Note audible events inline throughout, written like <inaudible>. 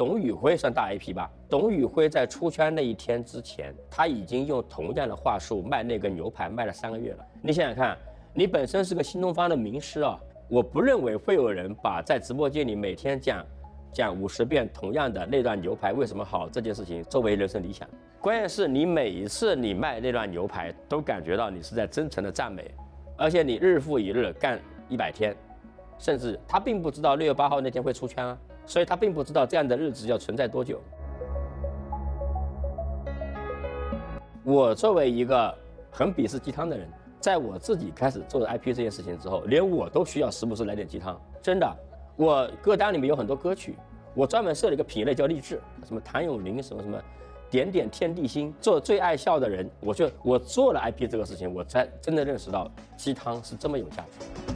董宇辉算大 IP 吧？董宇辉在出圈那一天之前，他已经用同样的话术卖那个牛排卖了三个月了。你想想看，你本身是个新东方的名师啊，我不认为会有人把在直播间里每天讲讲五十遍同样的那段牛排为什么好这件事情作为人生理想。关键是你每一次你卖那段牛排，都感觉到你是在真诚的赞美，而且你日复一日干一百天，甚至他并不知道六月八号那天会出圈啊。所以他并不知道这样的日子要存在多久。我作为一个很鄙视鸡汤的人，在我自己开始做 IP 这件事情之后，连我都需要时不时来点鸡汤。真的，我歌单里面有很多歌曲，我专门设了一个品类叫励志，什么谭咏麟，什么什么，点点天地心，做最爱笑的人。我就我做了 IP 这个事情，我才真的认识到鸡汤是这么有价值。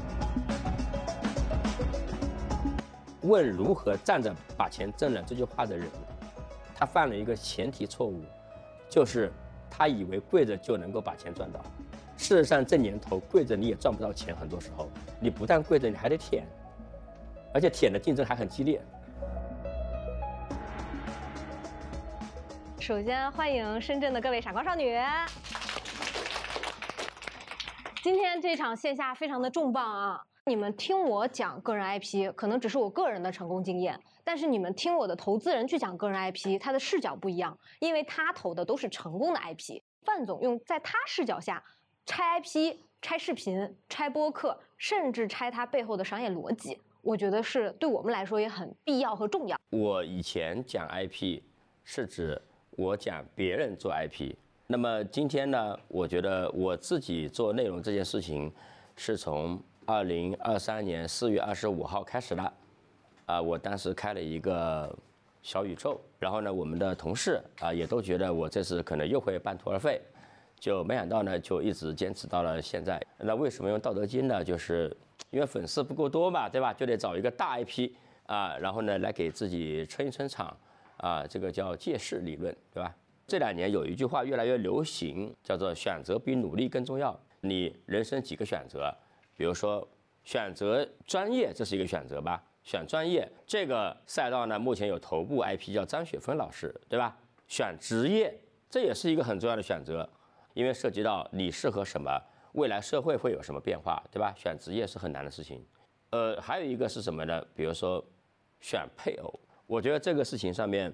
问如何站着把钱挣了这句话的人，他犯了一个前提错误，就是他以为跪着就能够把钱赚到。事实上，这年头跪着你也赚不到钱，很多时候你不但跪着，你还得舔，而且舔的竞争还很激烈。首先欢迎深圳的各位傻瓜少女，今天这场线下非常的重磅啊！你们听我讲个人 IP，可能只是我个人的成功经验，但是你们听我的投资人去讲个人 IP，他的视角不一样，因为他投的都是成功的 IP。范总用在他视角下拆 IP、拆视频、拆播客，甚至拆他背后的商业逻辑，我觉得是对我们来说也很必要和重要。我以前讲 IP 是指我讲别人做 IP，那么今天呢，我觉得我自己做内容这件事情是从。二零二三年四月二十五号开始了，啊，我当时开了一个小宇宙，然后呢，我们的同事啊也都觉得我这次可能又会半途而废，就没想到呢，就一直坚持到了现在。那为什么用道德经呢？就是因为粉丝不够多嘛，对吧？就得找一个大 IP 啊，然后呢来给自己撑一撑场啊，这个叫借势理论，对吧？这两年有一句话越来越流行，叫做选择比努力更重要。你人生几个选择？比如说，选择专业，这是一个选择吧？选专业这个赛道呢，目前有头部 IP 叫张雪峰老师，对吧？选职业，这也是一个很重要的选择，因为涉及到你适合什么，未来社会会有什么变化，对吧？选职业是很难的事情。呃，还有一个是什么呢？比如说，选配偶，我觉得这个事情上面，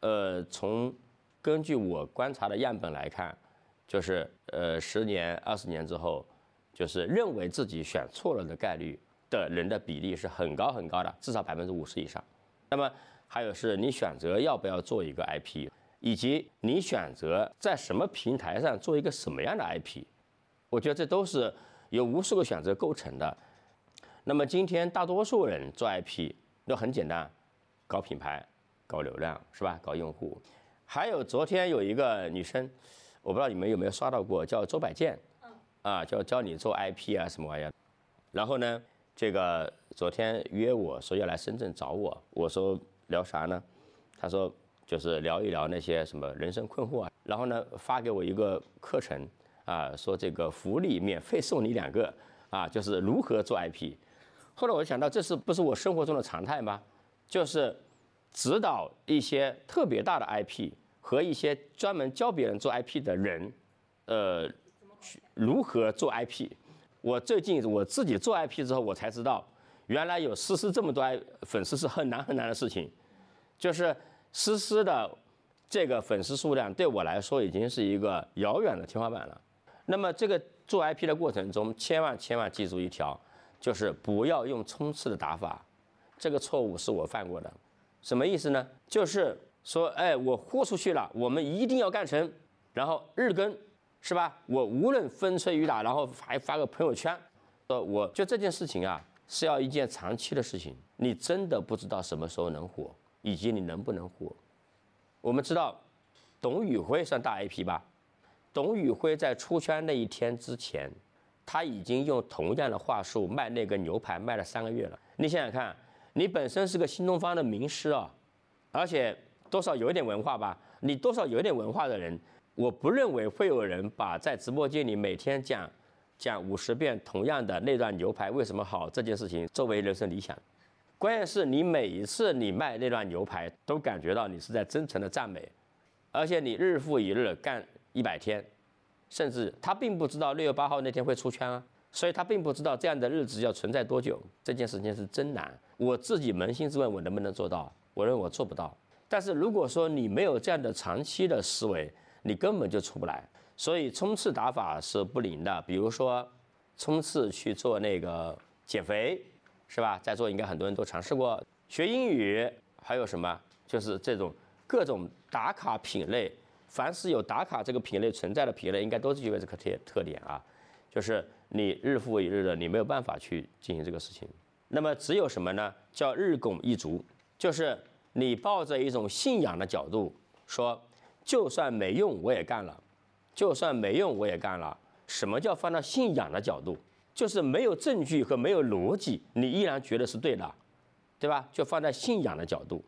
呃，从根据我观察的样本来看，就是呃，十年、二十年之后。就是认为自己选错了的概率的人的比例是很高很高的，至少百分之五十以上。那么还有是你选择要不要做一个 IP，以及你选择在什么平台上做一个什么样的 IP，我觉得这都是由无数个选择构成的。那么今天大多数人做 IP 都很简单，搞品牌、搞流量是吧？搞用户。还有昨天有一个女生，我不知道你们有没有刷到过，叫周百健。啊，教教你做 IP 啊，什么玩意儿？然后呢，这个昨天约我说要来深圳找我，我说聊啥呢？他说就是聊一聊那些什么人生困惑啊。然后呢，发给我一个课程啊，说这个福利免费送你两个啊，就是如何做 IP。后来我想到，这是不是我生活中的常态吗？就是指导一些特别大的 IP 和一些专门教别人做 IP 的人，呃。如何做 IP？我最近我自己做 IP 之后，我才知道，原来有思思这么多爱粉丝是很难很难的事情。就是思思的这个粉丝数量对我来说已经是一个遥远的天花板了。那么这个做 IP 的过程中，千万千万记住一条，就是不要用冲刺的打法。这个错误是我犯过的。什么意思呢？就是说，哎，我豁出去了，我们一定要干成，然后日更。是吧？我无论风吹雨打，然后还发个朋友圈，呃，我就这件事情啊，是要一件长期的事情。你真的不知道什么时候能火，以及你能不能火。我们知道，董宇辉算大 IP 吧？董宇辉在出圈那一天之前，他已经用同样的话术卖那个牛排卖了三个月了。你想想看，你本身是个新东方的名师啊，而且多少有一点文化吧？你多少有一点文化的人。我不认为会有人把在直播间里每天讲讲五十遍同样的那段牛排为什么好这件事情作为人生理想。关键是你每一次你卖那段牛排，都感觉到你是在真诚的赞美，而且你日复一日干一百天，甚至他并不知道六月八号那天会出圈啊，所以他并不知道这样的日子要存在多久。这件事情是真难，我自己扪心自问，我能不能做到？我认为我做不到。但是如果说你没有这样的长期的思维，你根本就出不来。所以冲刺打法是不灵的，比如说冲刺去做那个减肥。是吧？在座应该很多人都尝试过学英语，还有什么？就是这种各种打卡品类，凡是有打卡这个品类存在的品类，应该都是具备这个特特点啊。就是你日复一日的，你没有办法去进行这个事情。那么只有什么呢？叫日拱一卒，就是你抱着一种信仰的角度说，就算没用我也干了，就算没用我也干了。什么叫放到信仰的角度？就是没有证据和没有逻辑，你依然觉得是对的，对吧？就放在信仰的角度，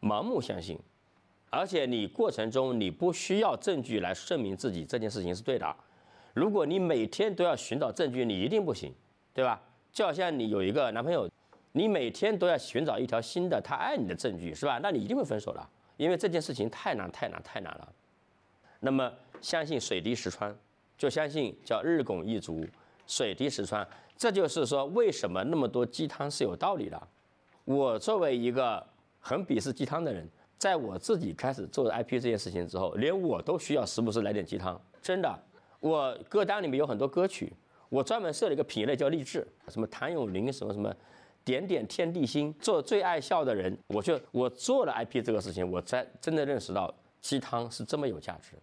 盲目相信，而且你过程中你不需要证据来证明自己这件事情是对的。如果你每天都要寻找证据，你一定不行，对吧？就好像你有一个男朋友，你每天都要寻找一条新的他爱你的证据，是吧？那你一定会分手的，因为这件事情太难太难太难了。那么相信水滴石穿，就相信叫日拱一卒。水滴石穿，这就是说为什么那么多鸡汤是有道理的。我作为一个很鄙视鸡汤的人，在我自己开始做 IP 这件事情之后，连我都需要时不时来点鸡汤。真的，我歌单里面有很多歌曲，我专门设了一个品类叫励志，什么谭咏麟，什么什么，点点天地心，做最爱笑的人。我就我做了 IP 这个事情，我才真的认识到鸡汤是这么有价值。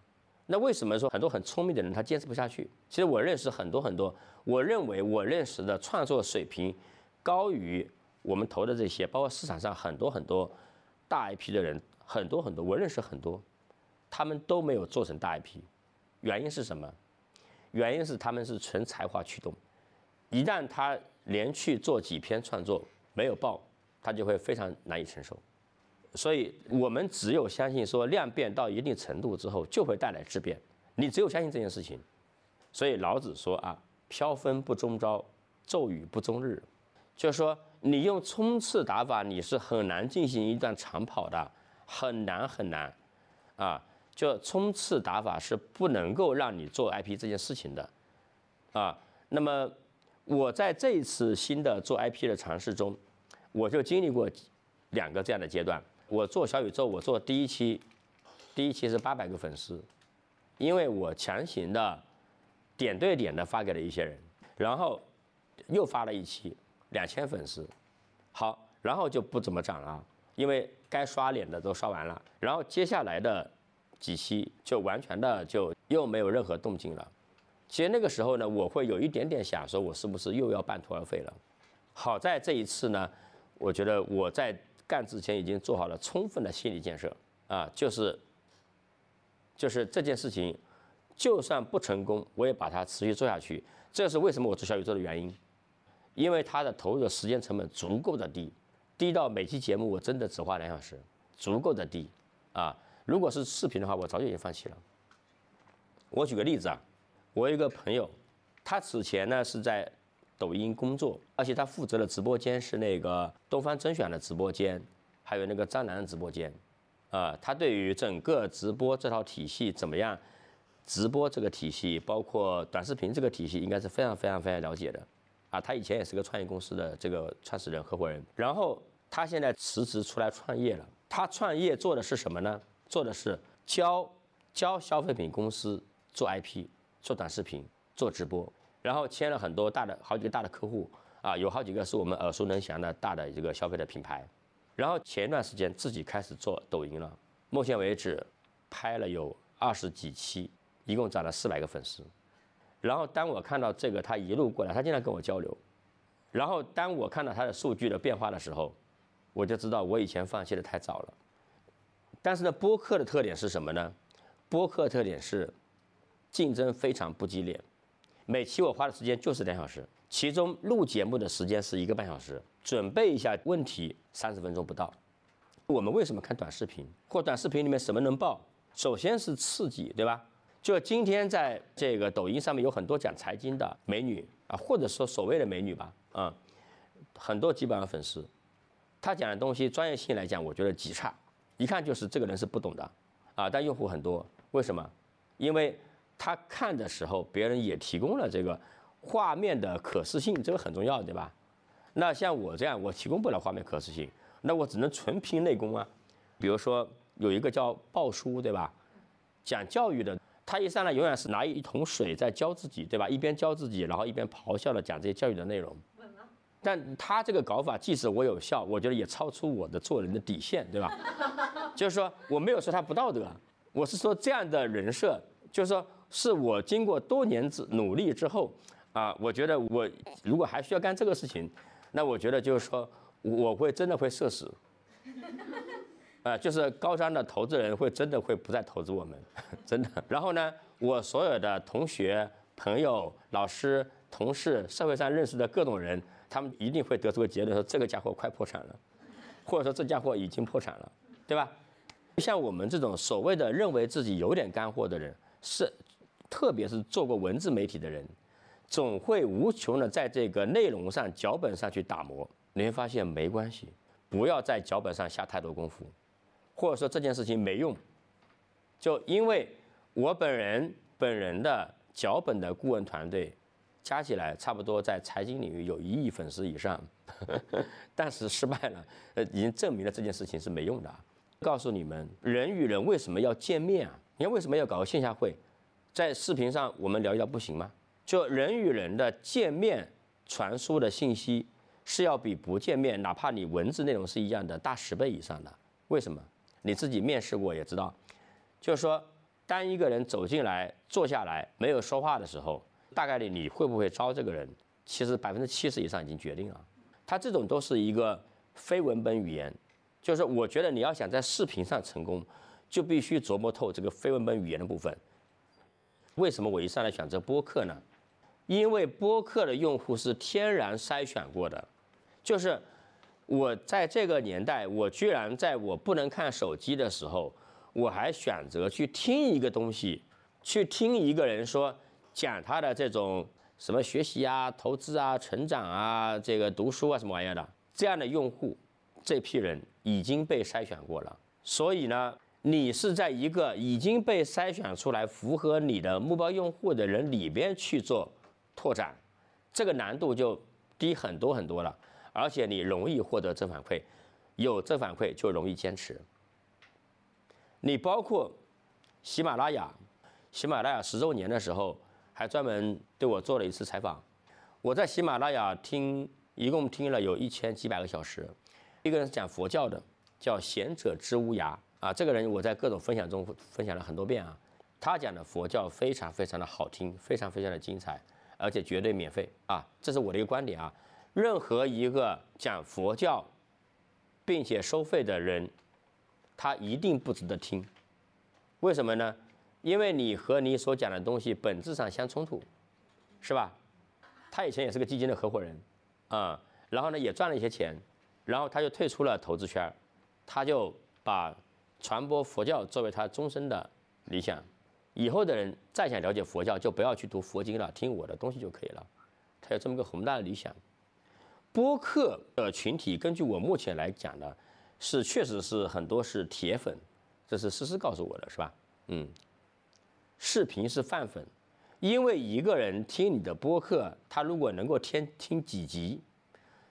那为什么说很多很聪明的人他坚持不下去？其实我认识很多很多，我认为我认识的创作水平高于我们投的这些，包括市场上很多很多大 IP 的人，很多很多，我认识很多，他们都没有做成大 IP，原因是什么？原因是他们是纯才华驱动，一旦他连续做几篇创作没有爆，他就会非常难以承受。所以我们只有相信说量变到一定程度之后就会带来质变，你只有相信这件事情。所以老子说啊，飘风不终朝，骤雨不终日，就是说你用冲刺打法你是很难进行一段长跑的，很难很难，啊，就冲刺打法是不能够让你做 IP 这件事情的，啊，那么我在这一次新的做 IP 的尝试中，我就经历过两个这样的阶段。我做小宇宙，我做第一期，第一期是八百个粉丝，因为我强行的点对点的发给了一些人，然后又发了一期两千粉丝，好，然后就不怎么涨了，因为该刷脸的都刷完了，然后接下来的几期就完全的就又没有任何动静了。其实那个时候呢，我会有一点点想说，我是不是又要半途而废了？好在这一次呢，我觉得我在。干之前已经做好了充分的心理建设啊，就是，就是这件事情，就算不成功，我也把它持续做下去。这是为什么我做小宇宙的原因，因为它的投入的时间成本足够的低，低到每期节目我真的只花两小时，足够的低啊。如果是视频的话，我早就已经放弃了。我举个例子啊，我有一个朋友，他此前呢是在。抖音工作，而且他负责的直播间是那个东方甄选的直播间，还有那个张楠的直播间，啊，他对于整个直播这套体系怎么样，直播这个体系，包括短视频这个体系，应该是非常非常非常了解的，啊，他以前也是个创业公司的这个创始人合伙人，然后他现在辞职出来创业了，他创业做的是什么呢？做的是教教消费品公司做 IP，做短视频，做直播。然后签了很多大的好几个大的客户啊，有好几个是我们耳熟能详的大的这个消费的品牌。然后前一段时间自己开始做抖音了，目前为止拍了有二十几期，一共涨了四百个粉丝。然后当我看到这个他一路过来，他经常跟我交流。然后当我看到他的数据的变化的时候，我就知道我以前放弃的太早了。但是呢，播客的特点是什么呢？播客特点是竞争非常不激烈。每期我花的时间就是两小时，其中录节目的时间是一个半小时，准备一下问题三十分钟不到。我们为什么看短视频？或短视频里面什么能爆？首先是刺激，对吧？就今天在这个抖音上面有很多讲财经的美女啊，或者说所谓的美女吧，啊，很多几百万粉丝，他讲的东西专业性来讲，我觉得极差，一看就是这个人是不懂的，啊，但用户很多，为什么？因为他看的时候，别人也提供了这个画面的可视性，这个很重要，对吧？那像我这样，我提供不了画面可视性，那我只能纯拼内功啊。比如说有一个叫鲍叔，对吧？讲教育的，他一上来永远是拿一桶水在教自己，对吧？一边教自己，然后一边咆哮的讲这些教育的内容。但他这个搞法，即使我有效，我觉得也超出我的做人的底线，对吧？<laughs> 就是说，我没有说他不道德，我是说这样的人设，就是说，是我经过多年之努力之后，啊，我觉得我如果还需要干这个事情，那我觉得就是说，我会真的会社死，<laughs> 啊，就是高商的投资人会真的会不再投资我们，<laughs> 真的。然后呢，我所有的同学、朋友、老师、同事，社会上认识的各种人。他们一定会得出个结论，说这个家伙快破产了，或者说这家伙已经破产了，对吧？像我们这种所谓的认为自己有点干货的人，是，特别是做过文字媒体的人，总会无穷的在这个内容上、脚本上去打磨。你会发现没关系，不要在脚本上下太多功夫，或者说这件事情没用，就因为我本人本人的脚本的顾问团队。加起来差不多在财经领域有一亿粉丝以上，<laughs> 但是失败了，呃，已经证明了这件事情是没用的。告诉你们，人与人为什么要见面啊？你看为什么要搞个线下会？在视频上我们聊一聊不行吗？就人与人的见面传输的信息是要比不见面，哪怕你文字内容是一样的，大十倍以上的。为什么？你自己面试过也知道，就是说，当一个人走进来坐下来没有说话的时候。大概率你会不会招这个人？其实百分之七十以上已经决定了。他这种都是一个非文本语言，就是我觉得你要想在视频上成功，就必须琢磨透这个非文本语言的部分。为什么我一上来选择播客呢？因为播客的用户是天然筛选过的，就是我在这个年代，我居然在我不能看手机的时候，我还选择去听一个东西，去听一个人说。讲他的这种什么学习啊、投资啊、成长啊、这个读书啊什么玩意儿的，这样的用户，这批人已经被筛选过了。所以呢，你是在一个已经被筛选出来、符合你的目标用户的人里边去做拓展，这个难度就低很多很多了，而且你容易获得正反馈，有正反馈就容易坚持。你包括喜马拉雅，喜马拉雅十周年的时候。还专门对我做了一次采访，我在喜马拉雅听，一共听了有一千几百个小时。一个人讲佛教的，叫贤者之无涯啊，这个人我在各种分享中分享了很多遍啊。他讲的佛教非常非常的好听，非常非常的精彩，而且绝对免费啊，这是我的一个观点啊。任何一个讲佛教并且收费的人，他一定不值得听。为什么呢？因为你和你所讲的东西本质上相冲突，是吧？他以前也是个基金的合伙人，啊，然后呢也赚了一些钱，然后他就退出了投资圈，他就把传播佛教作为他终身的理想。以后的人再想了解佛教，就不要去读佛经了，听我的东西就可以了。他有这么个宏大的理想。播客的群体，根据我目前来讲呢，是确实是很多是铁粉，这是思思告诉我的，是吧？嗯。视频是泛粉，因为一个人听你的播客，他如果能够听听几集，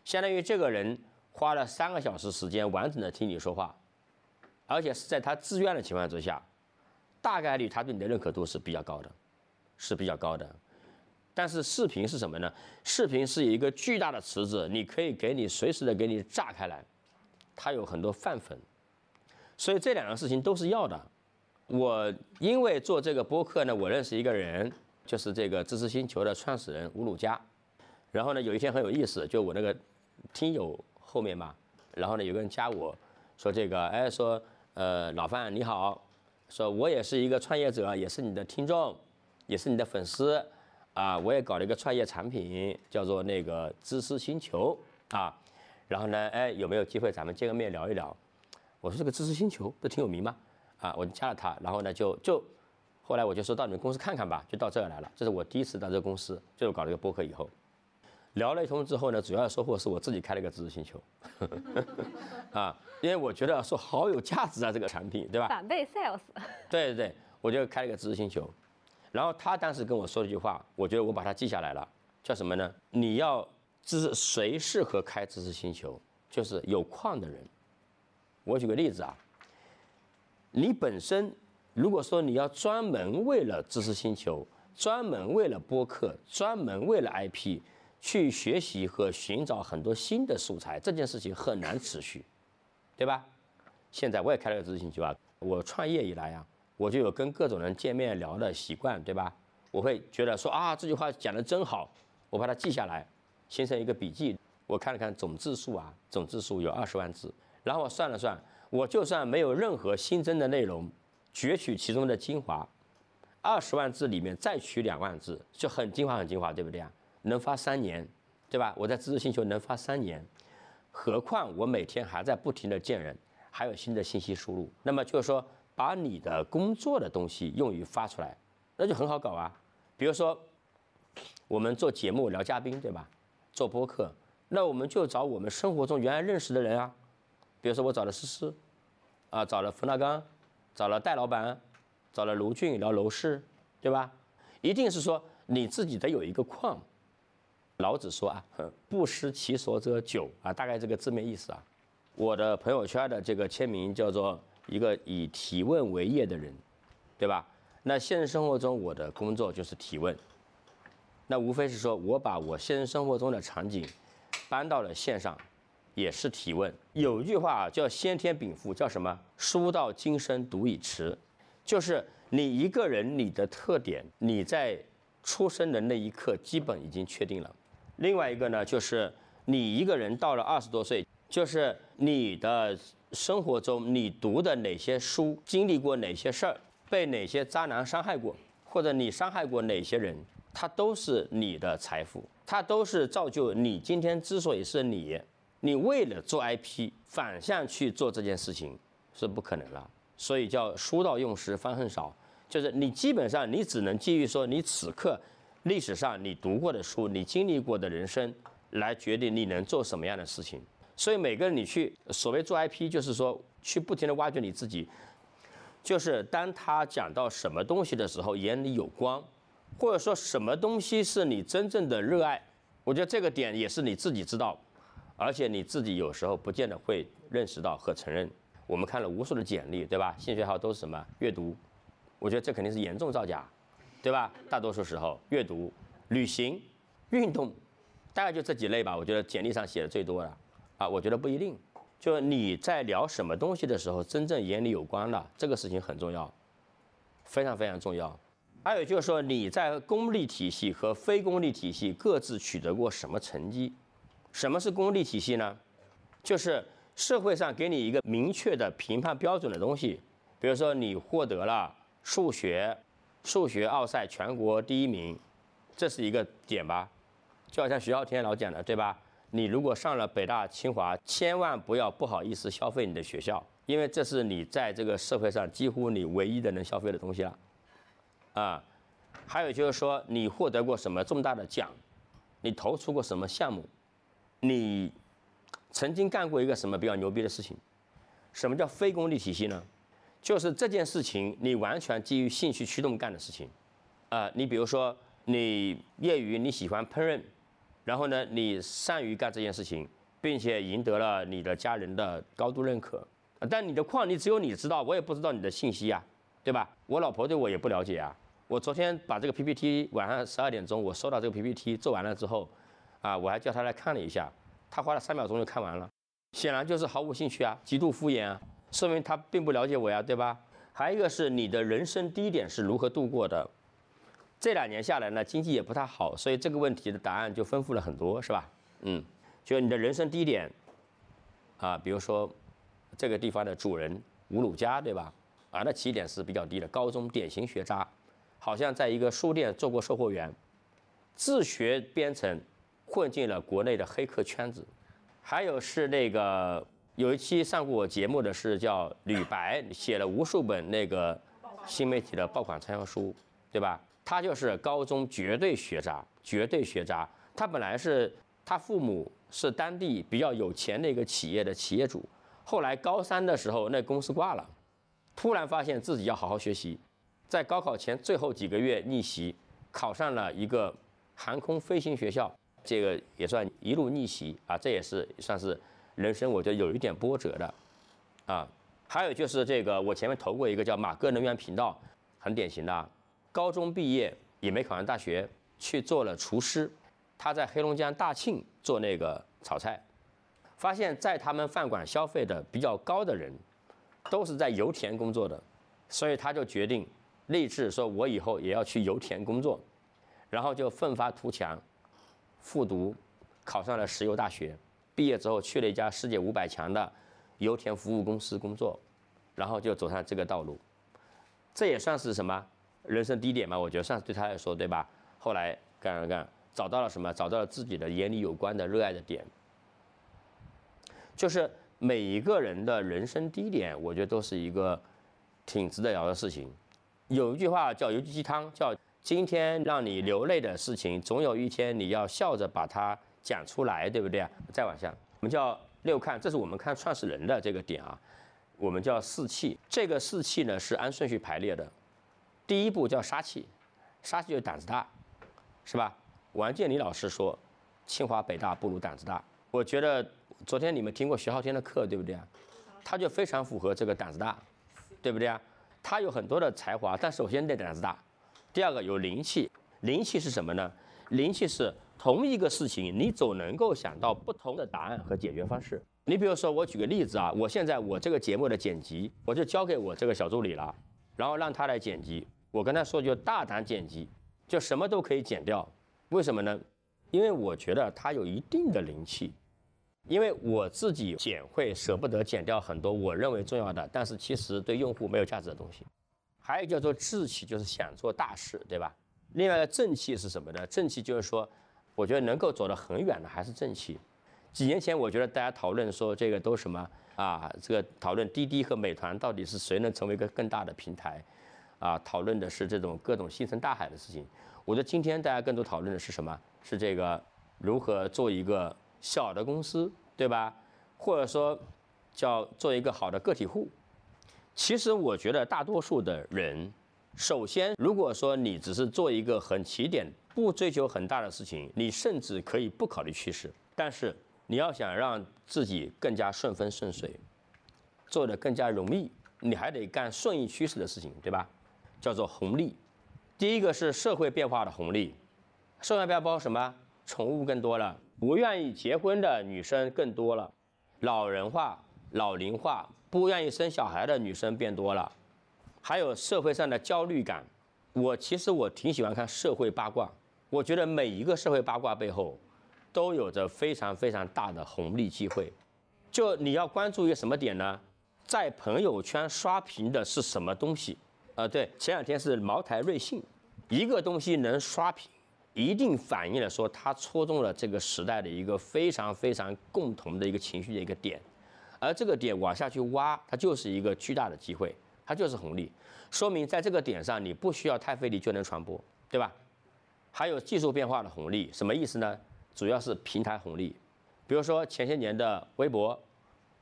相当于这个人花了三个小时时间完整的听你说话，而且是在他自愿的情况之下，大概率他对你的认可度是比较高的，是比较高的。但是视频是什么呢？视频是一个巨大的池子，你可以给你随时的给你炸开来，它有很多泛粉，所以这两个事情都是要的。我因为做这个播客呢，我认识一个人，就是这个知识星球的创始人吴鲁佳。然后呢，有一天很有意思，就我那个听友后面嘛，然后呢有个人加我说这个，哎说呃老范你好，说我也是一个创业者，也是你的听众，也是你的粉丝啊，我也搞了一个创业产品，叫做那个知识星球啊。然后呢，哎有没有机会咱们见个面聊一聊？我说这个知识星球不挺有名吗？啊，我就加了他，然后呢，就就后来我就说到你们公司看看吧，就到这儿来了。这是我第一次到这个公司，就搞了一个播客以后，聊了一通之后呢，主要的收获是我自己开了一个知识星球，啊，因为我觉得说好有价值啊，这个产品，对吧？反被 sales。对对对，我就开了一个知识星球，然后他当时跟我说了一句话，我觉得我把它记下来了，叫什么呢？你要知谁适合开知识星球，就是有矿的人。我举个例子啊，你本身如果说你要专门为了知识星球，专门为了播客，专门为了 IP 去学习和寻找很多新的素材，这件事情很难持续，对吧？现在我也开了个知识星球啊，我创业以来啊，我就有跟各种人见面聊的习惯，对吧？我会觉得说啊，这句话讲的真好，我把它记下来，形成一个笔记。我看了看总字数啊，总字数有二十万字，然后我算了算，我就算没有任何新增的内容，攫取其中的精华，二十万字里面再取两万字，就很精华很精华，对不对啊？能发三年，对吧？我在知识星球能发三年，何况我每天还在不停的见人，还有新的信息输入。那么就是说，把你的工作的东西用于发出来，那就很好搞啊。比如说，我们做节目聊嘉宾，对吧？做播客。那我们就找我们生活中原来认识的人啊，比如说我找了思思，啊，找了冯大刚，找了戴老板，找了卢俊聊楼市，对吧？一定是说你自己得有一个框。老子说啊，不失其所者久啊，大概这个字面意思啊。我的朋友圈的这个签名叫做一个以提问为业的人，对吧？那现实生活中我的工作就是提问，那无非是说我把我现实生活中的场景。搬到了线上，也是提问。有一句话啊，叫先天禀赋，叫什么？书到今生读已迟，就是你一个人你的特点，你在出生的那一刻基本已经确定了。另外一个呢，就是你一个人到了二十多岁，就是你的生活中你读的哪些书，经历过哪些事儿，被哪些渣男伤害过，或者你伤害过哪些人。它都是你的财富，它都是造就你今天之所以是你，你为了做 IP 反向去做这件事情是不可能了。所以叫书到用时方恨少，就是你基本上你只能基于说你此刻历史上你读过的书，你经历过的人生来决定你能做什么样的事情。所以每个人你去所谓做 IP，就是说去不停的挖掘你自己，就是当他讲到什么东西的时候，眼里有光。或者说什么东西是你真正的热爱？我觉得这个点也是你自己知道，而且你自己有时候不见得会认识到和承认。我们看了无数的简历，对吧？兴趣爱好都是什么？阅读。我觉得这肯定是严重造假，对吧？大多数时候，阅读、旅行、运动，大概就这几类吧。我觉得简历上写的最多的，啊，我觉得不一定。就你在聊什么东西的时候，真正眼里有光的，这个事情很重要，非常非常重要。还有就是说，你在公立体系和非公立体系各自取得过什么成绩？什么是公立体系呢？就是社会上给你一个明确的评判标准的东西，比如说你获得了数学数学奥赛全国第一名，这是一个点吧？就好像徐浩天老讲的，对吧？你如果上了北大清华，千万不要不好意思消费你的学校，因为这是你在这个社会上几乎你唯一的能消费的东西了。啊，还有就是说，你获得过什么重大的奖？你投出过什么项目？你曾经干过一个什么比较牛逼的事情？什么叫非功利体系呢？就是这件事情你完全基于兴趣驱动干的事情。啊，你比如说你业余你喜欢烹饪，然后呢你善于干这件事情，并且赢得了你的家人的高度认可。但你的矿你只有你知道，我也不知道你的信息啊。对吧？我老婆对我也不了解啊。我昨天把这个 PPT 晚上十二点钟我收到这个 PPT 做完了之后，啊，我还叫他来看了一下，他花了三秒钟就看完了，显然就是毫无兴趣啊，极度敷衍啊，说明他并不了解我呀，对吧？还有一个是你的人生低点是如何度过的？这两年下来呢，经济也不太好，所以这个问题的答案就丰富了很多，是吧？嗯，就你的人生低点，啊，比如说这个地方的主人吴鲁家，对吧？啊，那起点是比较低的，高中典型学渣，好像在一个书店做过售货员，自学编程，混进了国内的黑客圈子。还有是那个有一期上过我节目的是叫吕白，写了无数本那个新媒体的爆款畅销书，对吧？他就是高中绝对学渣，绝对学渣。他本来是他父母是当地比较有钱的一个企业的企业主。后来高三的时候，那公司挂了，突然发现自己要好好学习，在高考前最后几个月逆袭，考上了一个航空飞行学校，这个也算一路逆袭啊，这也是算是人生我觉得有一点波折的，啊，还有就是这个我前面投过一个叫马哥能源频道，很典型的，高中毕业也没考上大学，去做了厨师，他在黑龙江大庆做那个炒菜。发现，在他们饭馆消费的比较高的人，都是在油田工作的，所以他就决定立志说：“我以后也要去油田工作。”然后就奋发图强，复读，考上了石油大学。毕业之后去了一家世界五百强的油田服务公司工作，然后就走上这个道路。这也算是什么人生低点嘛？我觉得算是对他来说，对吧？后来干了干，找到了什么？找到了自己的眼里有关的热爱的点。就是每一个人的人生低点，我觉得都是一个挺值得聊的事情。有一句话叫“油鸡汤”，叫“今天让你流泪的事情，总有一天你要笑着把它讲出来”，对不对啊？再往下，我们叫六看，这是我们看创始人的这个点啊。我们叫四气，这个四气呢是按顺序排列的。第一步叫杀气，杀气就是胆子大，是吧？王健林老师说：“清华北大不如胆子大。”我觉得。昨天你们听过徐浩天的课，对不对啊？他就非常符合这个胆子大，对不对啊？他有很多的才华，但首先得胆子大。第二个有灵气，灵气是什么呢？灵气是同一个事情，你总能够想到不同的答案和解决方式。你比如说，我举个例子啊，我现在我这个节目的剪辑，我就交给我这个小助理了，然后让他来剪辑。我跟他说就大胆剪辑，就什么都可以剪掉。为什么呢？因为我觉得他有一定的灵气。因为我自己剪会舍不得剪掉很多我认为重要的，但是其实对用户没有价值的东西。还有叫做志气，就是想做大事，对吧？另外的正气是什么呢？正气就是说，我觉得能够走得很远的还是正气。几年前我觉得大家讨论说这个都什么啊？这个讨论滴滴和美团到底是谁能成为一个更大的平台？啊，讨论的是这种各种星辰大海的事情。我觉得今天大家更多讨论的是什么？是这个如何做一个。小的公司，对吧？或者说，叫做一个好的个体户。其实我觉得大多数的人，首先，如果说你只是做一个很起点，不追求很大的事情，你甚至可以不考虑趋势。但是你要想让自己更加顺风顺水，做的更加容易，你还得干顺应趋势的事情，对吧？叫做红利。第一个是社会变化的红利，社会变化包括什么？宠物更多了。不愿意结婚的女生更多了，老人化、老龄化，不愿意生小孩的女生变多了，还有社会上的焦虑感。我其实我挺喜欢看社会八卦，我觉得每一个社会八卦背后，都有着非常非常大的红利机会。就你要关注一个什么点呢？在朋友圈刷屏的是什么东西？呃，对，前两天是茅台瑞幸，一个东西能刷屏。一定反映了说它戳中了这个时代的一个非常非常共同的一个情绪的一个点，而这个点往下去挖，它就是一个巨大的机会，它就是红利，说明在这个点上你不需要太费力就能传播，对吧？还有技术变化的红利，什么意思呢？主要是平台红利，比如说前些年的微博，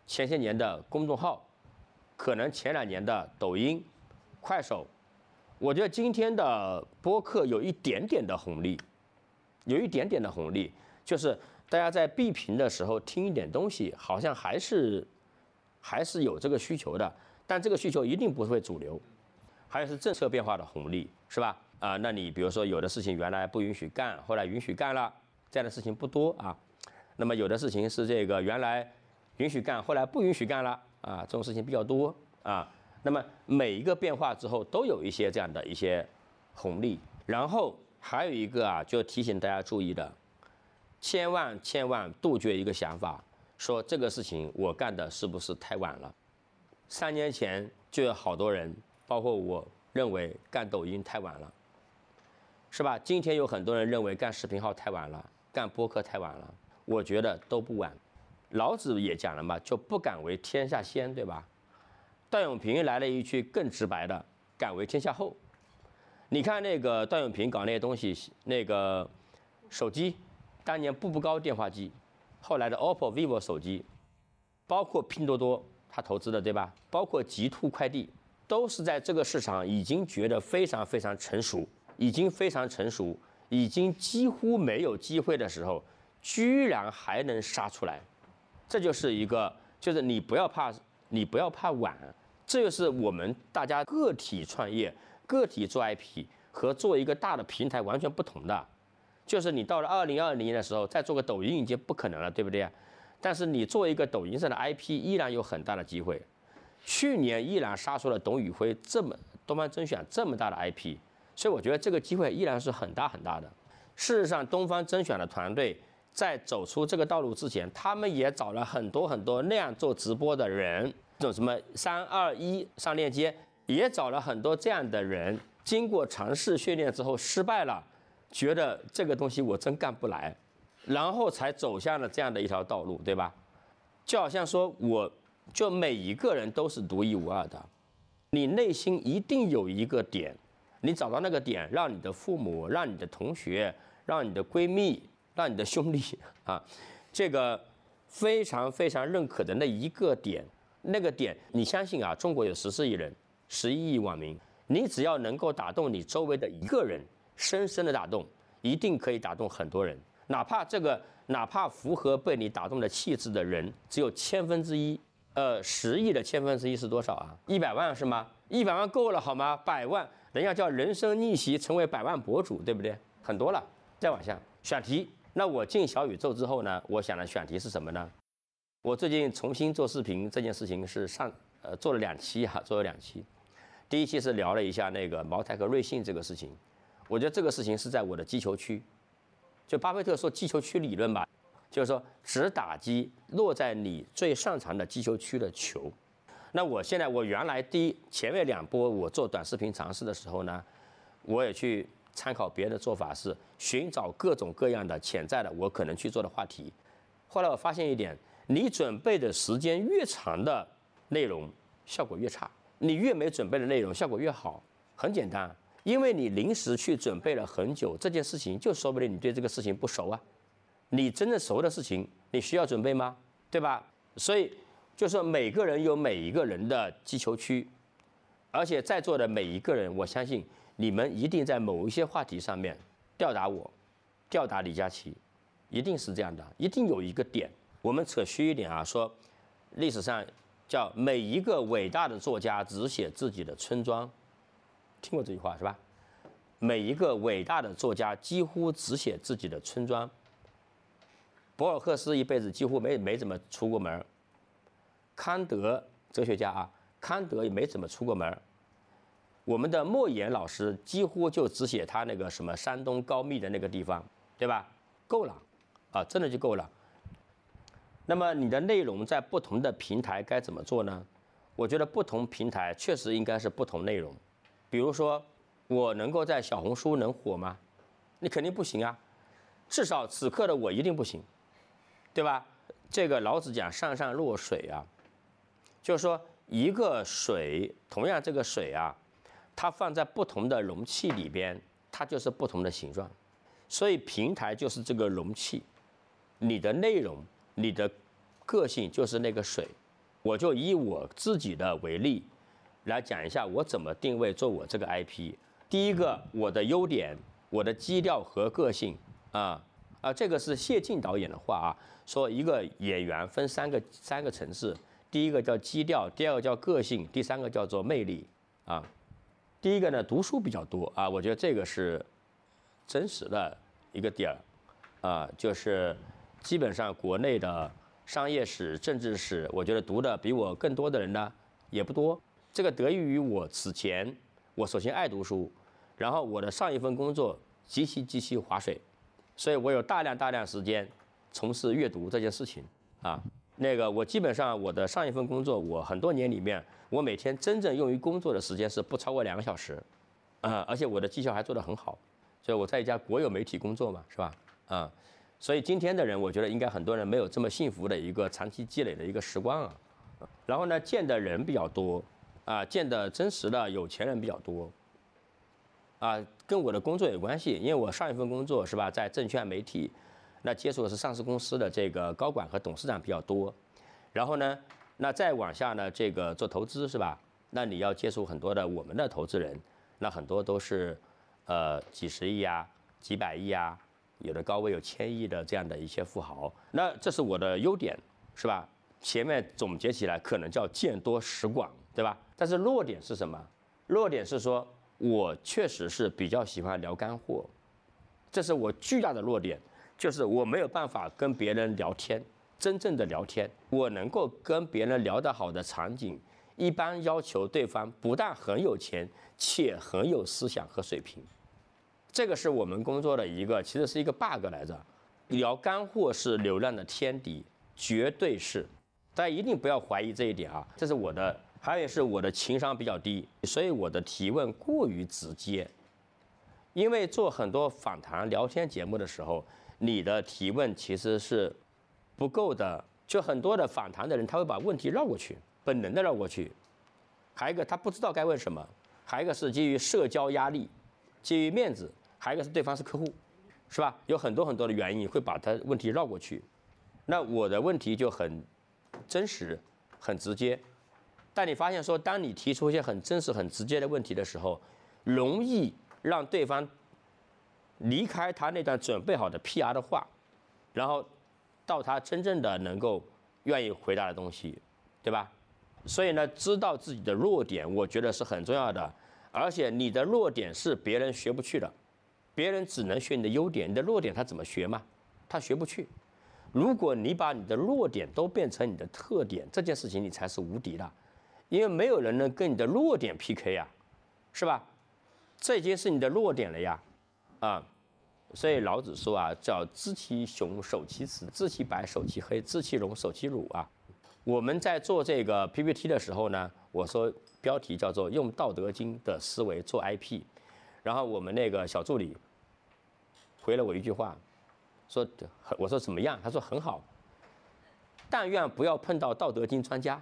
前些年的公众号，可能前两年的抖音、快手。我觉得今天的播客有一点点的红利，有一点点的红利，就是大家在闭屏的时候听一点东西，好像还是还是有这个需求的，但这个需求一定不会主流。还有是政策变化的红利，是吧？啊，那你比如说有的事情原来不允许干，后来允许干了，这样的事情不多啊。那么有的事情是这个原来允许干，后来不允许干了啊，这种事情比较多啊。那么每一个变化之后都有一些这样的一些红利，然后还有一个啊，就提醒大家注意的，千万千万杜绝一个想法，说这个事情我干的是不是太晚了？三年前就有好多人，包括我认为干抖音太晚了，是吧？今天有很多人认为干视频号太晚了，干播客太晚了，我觉得都不晚。老子也讲了嘛，就不敢为天下先，对吧？段永平来了一句更直白的：“敢为天下后。”你看那个段永平搞那些东西，那个手机当年步步高电话机，后来的 OPPO、vivo 手机，包括拼多多，他投资的对吧？包括极兔快递，都是在这个市场已经觉得非常非常成熟，已经非常成熟，已经几乎没有机会的时候，居然还能杀出来，这就是一个，就是你不要怕，你不要怕晚，这就是我们大家个体创业、个体做 IP 和做一个大的平台完全不同的。就是你到了二零二零年的时候，再做个抖音已经不可能了，对不对？但是你做一个抖音上的 IP，依然有很大的机会。去年依然杀出了董宇辉这么东方甄选这么大的 IP，所以我觉得这个机会依然是很大很大的。事实上，东方甄选的团队在走出这个道路之前，他们也找了很多很多那样做直播的人，这种什么三二一上链接，也找了很多这样的人，经过尝试训练之后失败了。觉得这个东西我真干不来，然后才走向了这样的一条道路，对吧？就好像说，我就每一个人都是独一无二的，你内心一定有一个点，你找到那个点，让你的父母、让你的同学、让你的闺蜜、让你的兄弟 <laughs> 啊，这个非常非常认可的那一个点，那个点，你相信啊？中国有十四亿人，十一亿网民，你只要能够打动你周围的一个人。深深的打动，一定可以打动很多人。哪怕这个，哪怕符合被你打动的气质的人只有千分之一，呃，十亿的千分之一是多少啊？一百万是吗？一百万够了好吗？百万，人家叫人生逆袭，成为百万博主，对不对？很多了。再往下选题，那我进小宇宙之后呢？我想的选题是什么呢？我最近重新做视频这件事情是上，呃，做了两期哈，做了两期。第一期是聊了一下那个茅台和瑞幸这个事情。我觉得这个事情是在我的击球区，就巴菲特说击球区理论吧，就是说只打击落在你最擅长的击球区的球。那我现在我原来第一前面两波我做短视频尝试的时候呢，我也去参考别人的做法，是寻找各种各样的潜在的我可能去做的话题。后来我发现一点，你准备的时间越长的内容效果越差，你越没准备的内容效果越好。很简单。因为你临时去准备了很久，这件事情就说不定你对这个事情不熟啊。你真正熟的事情，你需要准备吗？对吧？所以就说每个人有每一个人的击球区，而且在座的每一个人，我相信你们一定在某一些话题上面吊打我，吊打李佳琦，一定是这样的，一定有一个点。我们扯虚一点啊，说历史上叫每一个伟大的作家只写自己的村庄。听过这句话是吧？每一个伟大的作家几乎只写自己的村庄。博尔赫斯一辈子几乎没没怎么出过门康德哲学家啊，康德也没怎么出过门我们的莫言老师几乎就只写他那个什么山东高密的那个地方，对吧？够了，啊，真的就够了。那么你的内容在不同的平台该怎么做呢？我觉得不同平台确实应该是不同内容。比如说，我能够在小红书能火吗？你肯定不行啊，至少此刻的我一定不行，对吧？这个老子讲上善若水啊，就是说一个水，同样这个水啊，它放在不同的容器里边，它就是不同的形状。所以平台就是这个容器，你的内容、你的个性就是那个水。我就以我自己的为例。来讲一下我怎么定位做我这个 IP。第一个，我的优点，我的基调和个性啊啊，这个是谢晋导演的话啊，说一个演员分三个三个层次，第一个叫基调，第二个叫个性，第三个叫做魅力啊。第一个呢，读书比较多啊，我觉得这个是真实的一个点儿啊，就是基本上国内的商业史、政治史，我觉得读的比我更多的人呢也不多。这个得益于我此前，我首先爱读书，然后我的上一份工作极其极其划水，所以我有大量大量时间从事阅读这件事情啊。那个我基本上我的上一份工作，我很多年里面，我每天真正用于工作的时间是不超过两个小时，啊，而且我的绩效还做得很好，所以我在一家国有媒体工作嘛，是吧？啊，所以今天的人，我觉得应该很多人没有这么幸福的一个长期积累的一个时光啊。然后呢，见的人比较多。啊，见的真实的有钱人比较多，啊，跟我的工作有关系，因为我上一份工作是吧，在证券媒体，那接触的是上市公司的这个高管和董事长比较多。然后呢，那再往下呢，这个做投资是吧？那你要接触很多的我们的投资人，那很多都是，呃，几十亿啊，几百亿啊，有的高位有千亿的这样的一些富豪。那这是我的优点，是吧？前面总结起来可能叫见多识广，对吧？但是弱点是什么？弱点是说我确实是比较喜欢聊干货，这是我巨大的弱点，就是我没有办法跟别人聊天，真正的聊天。我能够跟别人聊得好的场景，一般要求对方不但很有钱，且很有思想和水平。这个是我们工作的一个，其实是一个 bug 来着。聊干货是流量的天敌，绝对是。大家一定不要怀疑这一点啊！这是我的，还有是我的情商比较低，所以我的提问过于直接。因为做很多访谈聊天节目的时候，你的提问其实是不够的。就很多的访谈的人，他会把问题绕过去，本能的绕过去。还有一个，他不知道该问什么；还有一个是基于社交压力，基于面子；还有一个是对方是客户，是吧？有很多很多的原因会把他问题绕过去。那我的问题就很。真实，很直接，但你发现说，当你提出一些很真实、很直接的问题的时候，容易让对方离开他那段准备好的 PR 的话，然后到他真正的能够愿意回答的东西，对吧？所以呢，知道自己的弱点，我觉得是很重要的。而且你的弱点是别人学不去的，别人只能学你的优点，你的弱点他怎么学嘛？他学不去。如果你把你的弱点都变成你的特点，这件事情你才是无敌的，因为没有人能跟你的弱点 PK 呀，是吧？这已经是你的弱点了呀，啊，所以老子说啊，叫知其雄，守其雌；知其白，守其黑；知其荣，守其辱啊。我们在做这个 PPT 的时候呢，我说标题叫做用《道德经》的思维做 IP，然后我们那个小助理回了我一句话。说，我说怎么样？他说很好。但愿不要碰到《道德经》专家。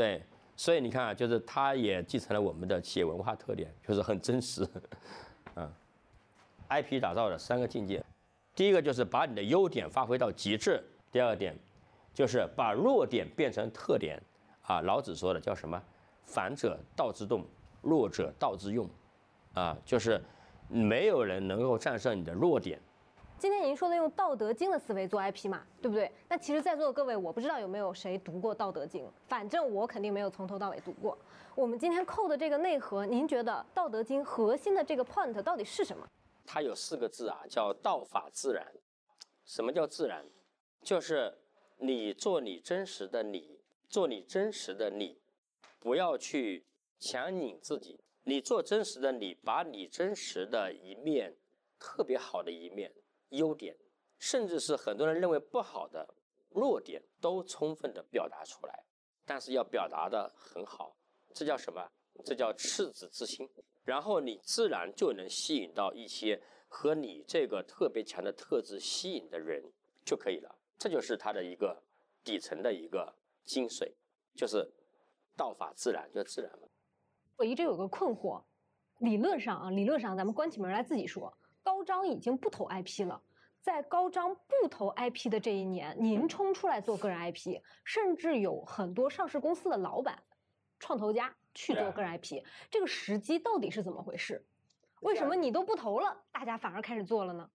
对，所以你看啊，就是他也继承了我们的企业文化特点，就是很真实。嗯，IP 打造的三个境界，第一个就是把你的优点发挥到极致；第二点就是把弱点变成特点。啊，老子说的叫什么？反者道之动，弱者道之用。啊，就是。没有人能够战胜你的弱点。今天您说的用《道德经》的思维做 IP 嘛，对不对？那其实，在座的各位，我不知道有没有谁读过《道德经》，反正我肯定没有从头到尾读过。我们今天扣的这个内核，您觉得《道德经》核心的这个 point 到底是什么？它有四个字啊，叫“道法自然”。什么叫自然？就是你做你真实的你，做你真实的你，不要去强拧自己。你做真实的你，把你真实的一面、特别好的一面、优点，甚至是很多人认为不好的弱点，都充分的表达出来。但是要表达的很好，这叫什么？这叫赤子之心。然后你自然就能吸引到一些和你这个特别强的特质吸引的人就可以了。这就是它的一个底层的一个精髓，就是道法自然，就自然嘛。我一直有个困惑，理论上啊，理论上咱们关起门来自己说，高张已经不投 IP 了，在高张不投 IP 的这一年，您冲出来做个人 IP，甚至有很多上市公司的老板、创投家去做个人 IP，这个时机到底是怎么回事？为什么你都不投了，大家反而开始做了呢？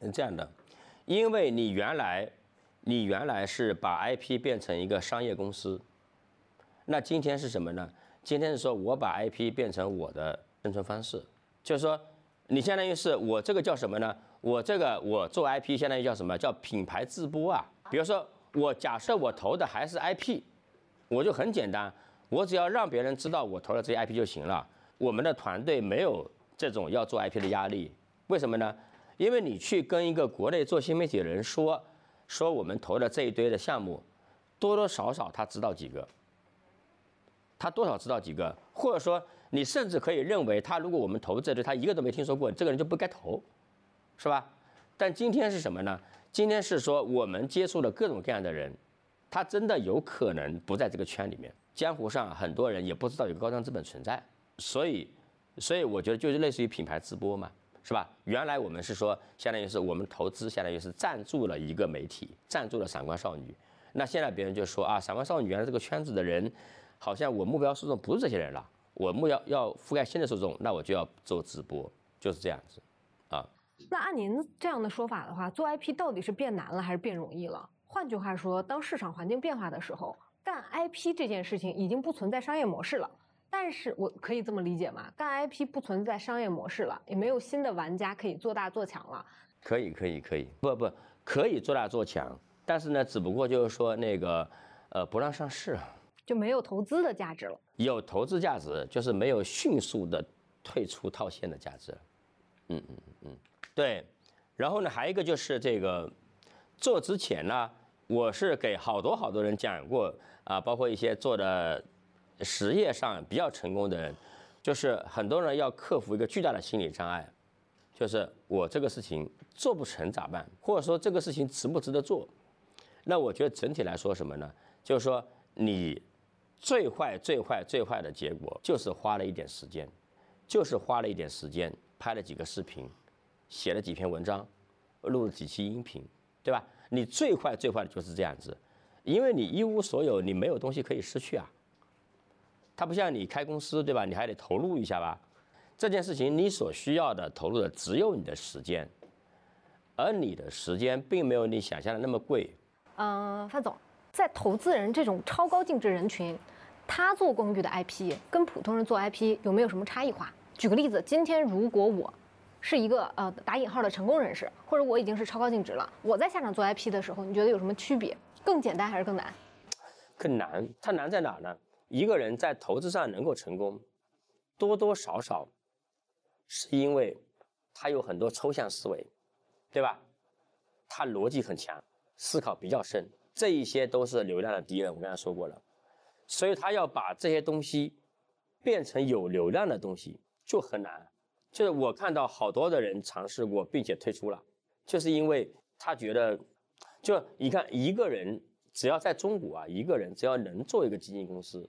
是这样的，因为你原来，你原来是把 IP 变成一个商业公司，那今天是什么呢？今天是说，我把 IP 变成我的生存方式，就是说，你相当于是我这个叫什么呢？我这个我做 IP 相当于叫什么叫品牌自播啊？比如说，我假设我投的还是 IP，我就很简单，我只要让别人知道我投了这些 IP 就行了。我们的团队没有这种要做 IP 的压力，为什么呢？因为你去跟一个国内做新媒体的人说，说我们投的这一堆的项目，多多少少他知道几个。他多少知道几个，或者说你甚至可以认为他如果我们投这堆，他一个都没听说过，这个人就不该投，是吧？但今天是什么呢？今天是说我们接触了各种各样的人，他真的有可能不在这个圈里面。江湖上很多人也不知道有高端资本存在，所以，所以我觉得就是类似于品牌直播嘛。是吧？原来我们是说，相当于是我们投资，相当于是赞助了一个媒体，赞助了闪光少女。那现在别人就说啊，闪光少女原来这个圈子的人，好像我目标受众不是这些人了，我目标要覆盖新的受众，那我就要做直播，就是这样子，啊。那按您这样的说法的话，做 IP 到底是变难了还是变容易了？换句话说，当市场环境变化的时候，干 IP 这件事情已经不存在商业模式了。但是我可以这么理解吗？干 IP 不存在商业模式了，也没有新的玩家可以做大做强了。可以，可以，可以，不不，可以做大做强，但是呢，只不过就是说那个，呃，不让上市，就没有投资的价值了。有投资价值，就是没有迅速的退出套现的价值。嗯嗯嗯，对。然后呢，还有一个就是这个，做之前呢，我是给好多好多人讲过啊，包括一些做的。实业上比较成功的人，就是很多人要克服一个巨大的心理障碍，就是我这个事情做不成咋办？或者说这个事情值不值得做？那我觉得整体来说什么呢？就是说你最坏、最坏、最坏的结果就是花了一点时间，就是花了一点时间拍了几个视频，写了几篇文章，录了几期音频，对吧？你最坏、最坏的就是这样子，因为你一无所有，你没有东西可以失去啊。它不像你开公司，对吧？你还得投入一下吧。这件事情你所需要的投入的只有你的时间，而你的时间并没有你想象的那么贵。嗯，范总，在投资人这种超高净值人群，他做公寓的 IP 跟普通人做 IP 有没有什么差异化？举个例子，今天如果我是一个呃打引号的成功人士，或者我已经是超高净值了，我在下场做 IP 的时候，你觉得有什么区别？更简单还是更难？更难。它难在哪呢？一个人在投资上能够成功，多多少少是因为他有很多抽象思维，对吧？他逻辑很强，思考比较深，这一些都是流量的敌人。我刚才说过了，所以他要把这些东西变成有流量的东西就很难。就是我看到好多的人尝试过并且退出了，就是因为他觉得，就你看一个人只要在中国啊，一个人只要能做一个基金公司。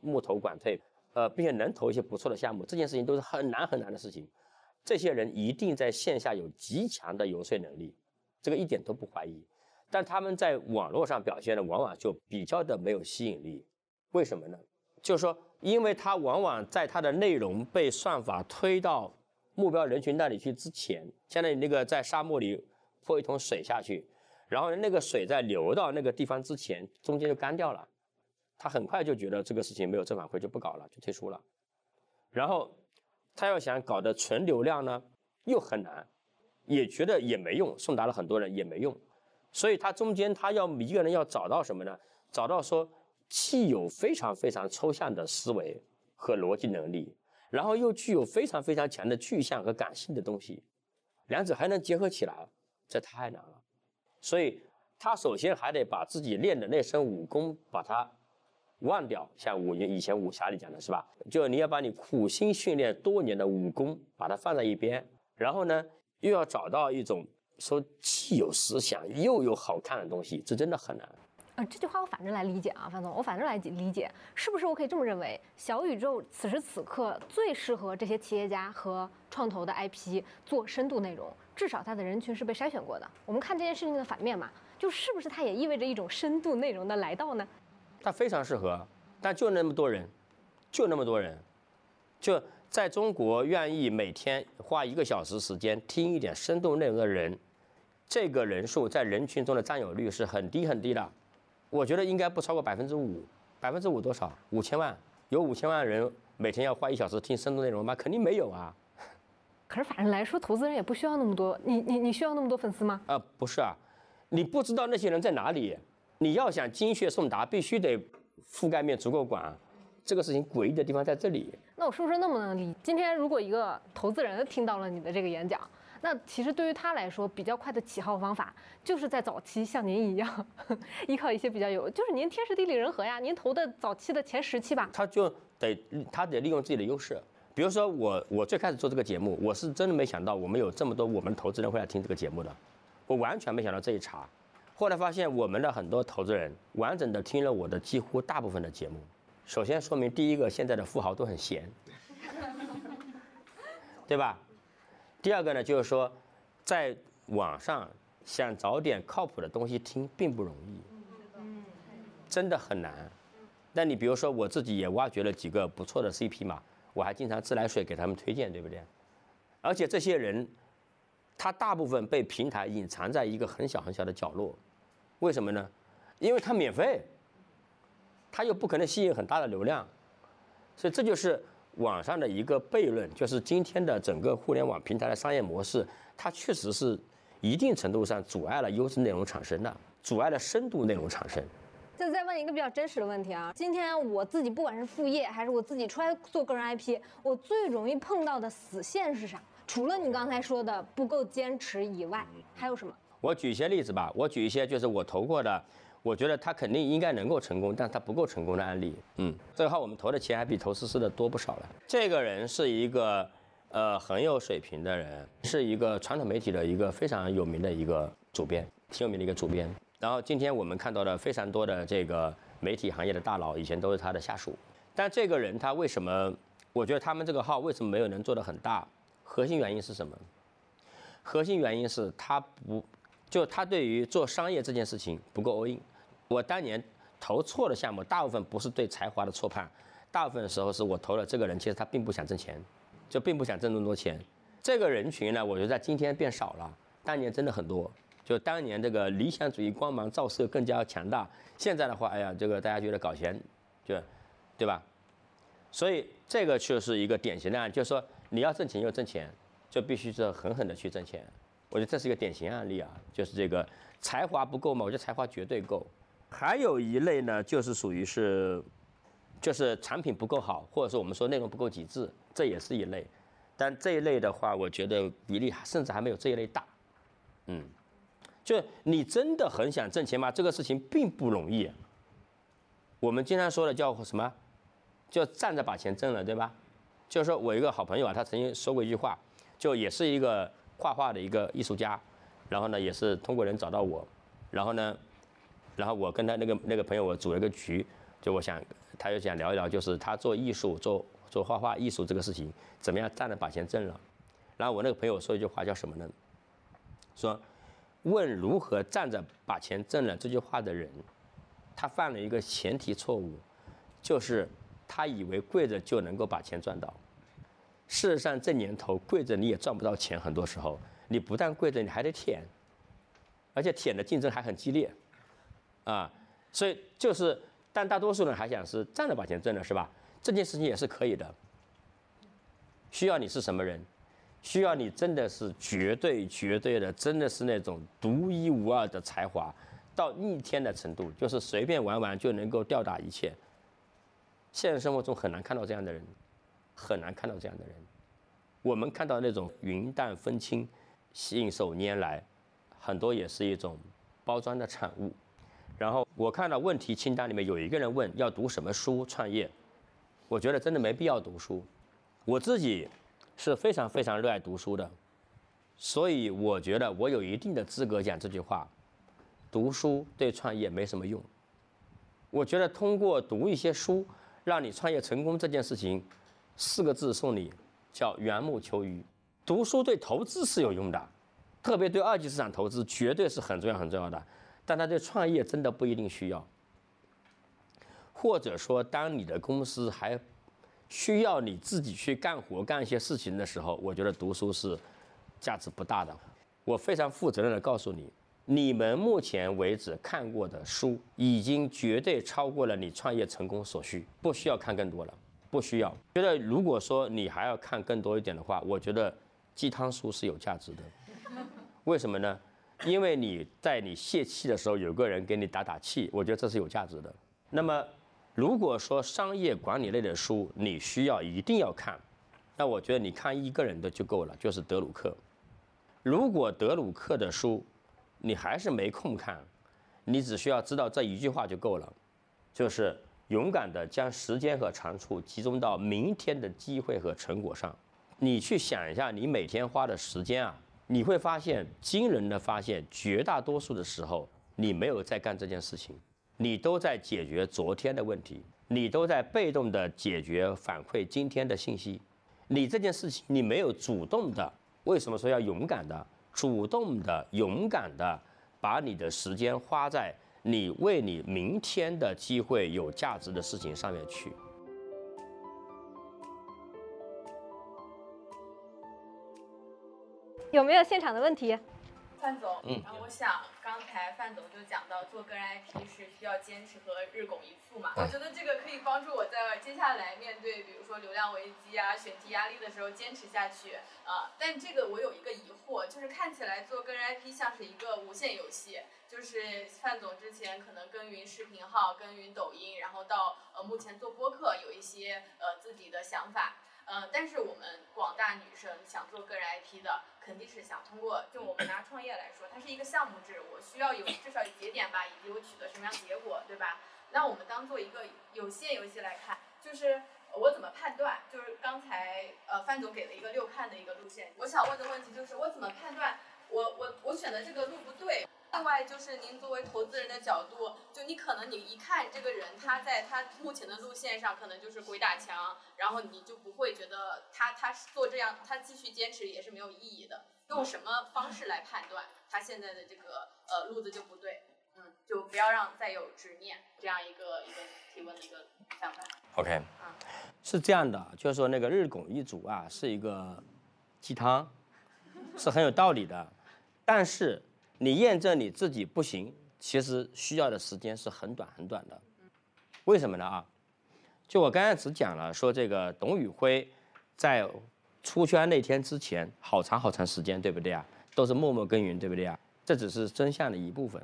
募投管退，呃，并且能投一些不错的项目，这件事情都是很难很难的事情。这些人一定在线下有极强的游说能力，这个一点都不怀疑。但他们在网络上表现的往往就比较的没有吸引力。为什么呢？就是说，因为他往往在他的内容被算法推到目标人群那里去之前，相当于那个在沙漠里泼一桶水下去，然后那个水在流到那个地方之前，中间就干掉了。他很快就觉得这个事情没有正反馈，就不搞了，就退出了。然后他要想搞的纯流量呢，又很难，也觉得也没用，送达了很多人也没用。所以他中间他要一个人要找到什么呢？找到说既有非常非常抽象的思维和逻辑能力，然后又具有非常非常强的具象和感性的东西，两者还能结合起来，这太难了。所以他首先还得把自己练的那身武功把它。忘掉，像武以前武侠里讲的是吧？就你要把你苦心训练多年的武功，把它放在一边，然后呢，又要找到一种说既有思想又有好看的东西，这真的很难。呃，这句话我反着来理解啊，范总，我反着来理解，是不是我可以这么认为？小宇宙此时此刻最适合这些企业家和创投的 IP 做深度内容，至少它的人群是被筛选过的。我们看这件事情的反面嘛，就是不是它也意味着一种深度内容的来到呢？它非常适合，但就那么多人，就那么多人，就在中国愿意每天花一个小时时间听一点深度内容的人，这个人数在人群中的占有率是很低很低的，我觉得应该不超过百分之五，百分之五多少？五千万？有五千万人每天要花一小时听深度内容吗？肯定没有啊。<laughs> 可是反正来说，投资人也不需要那么多，你你你需要那么多粉丝吗？啊，不是啊，你不知道那些人在哪里。你要想精确送达，必须得覆盖面足够广，这个事情诡异的地方在这里。那我是不是那么能理？今天如果一个投资人听到了你的这个演讲，那其实对于他来说，比较快的起号方法，就是在早期像您一样，<laughs> 依靠一些比较有，就是您天时地利人和呀，您投的早期的前十期吧。他就得他得利用自己的优势，比如说我我最开始做这个节目，我是真的没想到我们有这么多我们投资人会来听这个节目的，我完全没想到这一茬。后来发现，我们的很多投资人完整的听了我的几乎大部分的节目。首先说明，第一个，现在的富豪都很闲，<laughs> 对吧？第二个呢，就是说，在网上想找点靠谱的东西听并不容易，真的很难。那你比如说我自己也挖掘了几个不错的 CP 嘛，我还经常自来水给他们推荐，对不对？而且这些人，他大部分被平台隐藏在一个很小很小的角落，为什么呢？因为他免费，他又不可能吸引很大的流量，所以这就是网上的一个悖论，就是今天的整个互联网平台的商业模式，它确实是一定程度上阻碍了优质内容产生的，阻碍了深度内容产生。就再问一个比较真实的问题啊，今天我自己不管是副业还是我自己出来做个人 IP，我最容易碰到的死线是啥？除了你刚才说的不够坚持以外，还有什么？我举一些例子吧，我举一些就是我投过的，我觉得他肯定应该能够成功，但他不够成功的案例。嗯，这个号我们投的钱还比投思思的多不少了。这个人是一个呃很有水平的人，是一个传统媒体的一个非常有名的一个主编，挺有名的一个主编。然后今天我们看到的非常多的这个媒体行业的大佬，以前都是他的下属。但这个人他为什么？我觉得他们这个号为什么没有能做得很大？核心原因是什么？核心原因是他不，就他对于做商业这件事情不够 all in。我当年投错的项目，大部分不是对才华的错判，大部分的时候是我投了这个人，其实他并不想挣钱，就并不想挣那么多钱。这个人群呢，我觉得在今天变少了，当年真的很多。就当年这个理想主义光芒照射更加强大，现在的话，哎呀，这个大家觉得搞钱，就，对吧？所以这个就是一个典型的案例，就是说你要挣钱又挣钱，就必须是狠狠的去挣钱。我觉得这是一个典型案例啊，就是这个才华不够嘛，我觉得才华绝对够。还有一类呢，就是属于是，就是产品不够好，或者说我们说内容不够极致，这也是一类。但这一类的话，我觉得比例甚至还没有这一类大，嗯。就你真的很想挣钱吗？这个事情并不容易。我们经常说的叫什么？就站着把钱挣了，对吧？就是说我一个好朋友啊，他曾经说过一句话，就也是一个画画的一个艺术家，然后呢，也是通过人找到我，然后呢，然后我跟他那个那个朋友我组了个局，就我想他就想聊一聊，就是他做艺术做做画画艺术这个事情怎么样站着把钱挣了。然后我那个朋友说一句话叫什么呢？说。问如何站着把钱挣了这句话的人，他犯了一个前提错误，就是他以为跪着就能够把钱赚到。事实上，这年头跪着你也赚不到钱，很多时候你不但跪着，你还得舔，而且舔的竞争还很激烈，啊，所以就是，但大多数人还想是站着把钱挣了，是吧？这件事情也是可以的，需要你是什么人？需要你真的是绝对绝对的，真的是那种独一无二的才华，到逆天的程度，就是随便玩玩就能够吊打一切。现实生活中很难看到这样的人，很难看到这样的人。我们看到那种云淡风轻、信手拈来，很多也是一种包装的产物。然后我看到问题清单里面有一个人问要读什么书创业，我觉得真的没必要读书，我自己。是非常非常热爱读书的，所以我觉得我有一定的资格讲这句话：读书对创业没什么用。我觉得通过读一些书让你创业成功这件事情，四个字送你，叫缘木求鱼。读书对投资是有用的，特别对二级市场投资绝对是很重要很重要的，但他对创业真的不一定需要。或者说，当你的公司还需要你自己去干活干一些事情的时候，我觉得读书是价值不大的。我非常负责任的告诉你，你们目前为止看过的书已经绝对超过了你创业成功所需，不需要看更多了，不需要。觉得如果说你还要看更多一点的话，我觉得鸡汤书是有价值的。为什么呢？因为你在你泄气的时候，有个人给你打打气，我觉得这是有价值的。那么。如果说商业管理类的书你需要一定要看，那我觉得你看一个人的就够了，就是德鲁克。如果德鲁克的书你还是没空看，你只需要知道这一句话就够了，就是勇敢地将时间和长处集中到明天的机会和成果上。你去想一下，你每天花的时间啊，你会发现惊人的发现，绝大多数的时候你没有在干这件事情。你都在解决昨天的问题，你都在被动的解决反馈今天的信息，你这件事情你没有主动的为什么说要勇敢的、主动的、勇敢的，把你的时间花在你为你明天的机会有价值的事情上面去？有没有现场的问题？范总，嗯然后我想刚才范总就讲到做个人 IP 是需要坚持和日拱一卒嘛，嗯我觉得这个可以帮助我在接下来面对比如说流量危机啊、选题压力的时候坚持下去啊、但这个我有一个疑惑，就是看起来做个人 IP 像是一个无限游戏，就是范总之前可能耕耘视频号、耕耘抖音，然后到呃目前做播客有一些呃自己的想法。呃，但是我们广大女生想做个人 IP 的，肯定是想通过，就我们拿创业来说，它是一个项目制，我需要有至少有节点吧，以及我取得什么样结果，对吧？那我们当做一个有限游戏来看，就是我怎么判断？就是刚才呃范总给了一个六看的一个路线，我想问的问题就是我怎么判断我我我选的这个路不对？另外就是您作为投资人的角度，就你可能你一看这个人他在他目前的路线上可能就是鬼打墙，然后你就不会觉得他他做这样他继续坚持也是没有意义的。用什么方式来判断他现在的这个呃路子就不对？嗯，就不要让再有执念这样一个一个提问的一个想法。OK，是这样的，就是说那个日拱一卒啊，是一个鸡汤，是很有道理的。但是你验证你自己不行，其实需要的时间是很短很短的。为什么呢啊？就我刚才只讲了，说这个董宇辉在出圈那天之前，好长好长时间，对不对啊？都是默默耕耘，对不对啊？这只是真相的一部分。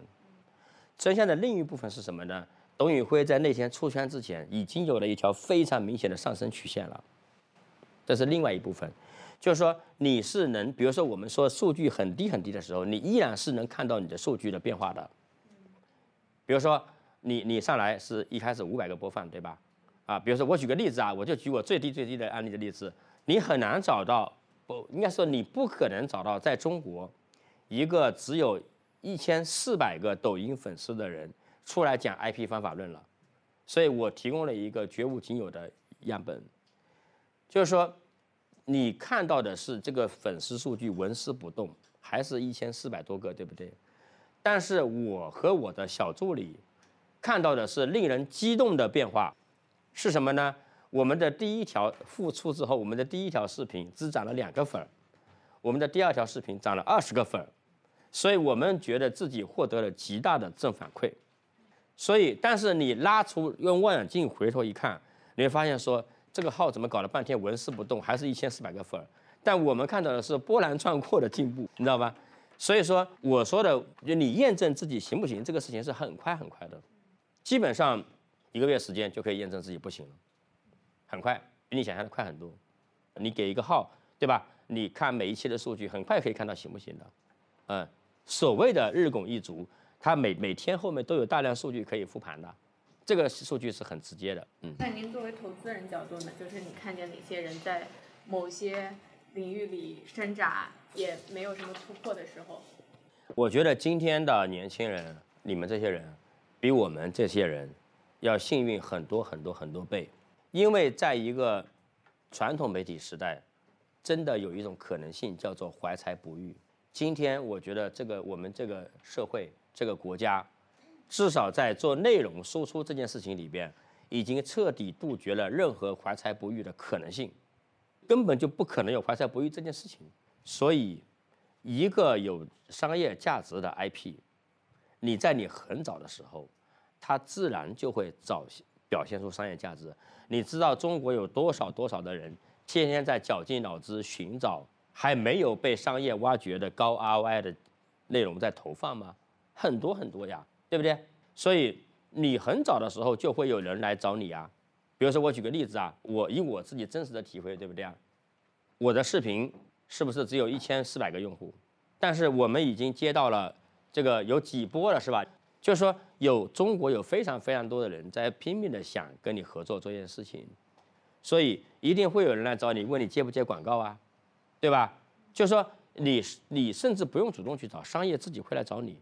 真相的另一部分是什么呢？董宇辉在那天出圈之前，已经有了一条非常明显的上升曲线了，这是另外一部分。就是说，你是能，比如说我们说数据很低很低的时候，你依然是能看到你的数据的变化的。比如说，你你上来是一开始五百个播放，对吧？啊，比如说我举个例子啊，我就举我最低最低的案例的例子，你很难找到，不应该说你不可能找到在中国一个只有一千四百个抖音粉丝的人出来讲 IP 方法论了，所以我提供了一个绝无仅有的样本，就是说，你看到的是这个粉丝数据纹丝不动，还是一千四百多个，对不对？但是我和我的小助理看到的是令人激动的变化，是什么呢？我们的第一条复出之后，我们的第一条视频只涨了两个粉，我们的第二条视频涨了二十个粉，所以我们觉得自己获得了极大的正反馈。所以，但是你拉出用望远镜回头一看，你会发现说这个号怎么搞了半天纹丝不动，还是一千四百个粉儿。但我们看到的是波澜壮阔的进步，你知道吧？所以说我说的，就你验证自己行不行这个事情是很快很快的，基本上一个月时间就可以验证自己不行了，很快，比你想象的快很多。你给一个号，对吧？你看每一期的数据，很快可以看到行不行的。嗯，所谓的日拱一卒，它每每天后面都有大量数据可以复盘的，这个数据是很直接的。嗯，那您作为投资人角度呢，就是你看见哪些人在某些领域里挣扎，也没有什么突破的时候？我觉得今天的年轻人，你们这些人，比我们这些人要幸运很多很多很多倍，因为在一个传统媒体时代，真的有一种可能性叫做怀才不遇。今天我觉得这个我们这个社会这个国家，至少在做内容输出这件事情里边，已经彻底杜绝了任何怀才不遇的可能性，根本就不可能有怀才不遇这件事情。所以，一个有商业价值的 IP，你在你很早的时候，它自然就会早表现出商业价值。你知道中国有多少多少的人天天在绞尽脑汁寻找还没有被商业挖掘的高 ROI 的内容在投放吗？很多很多呀，对不对？所以你很早的时候就会有人来找你啊。比如说我举个例子啊，我以我自己真实的体会，对不对啊？我的视频是不是只有一千四百个用户？但是我们已经接到了这个有几波了，是吧？就是说有中国有非常非常多的人在拼命的想跟你合作做一件事情，所以一定会有人来找你，问你接不接广告啊，对吧？就是说你你甚至不用主动去找，商业自己会来找你。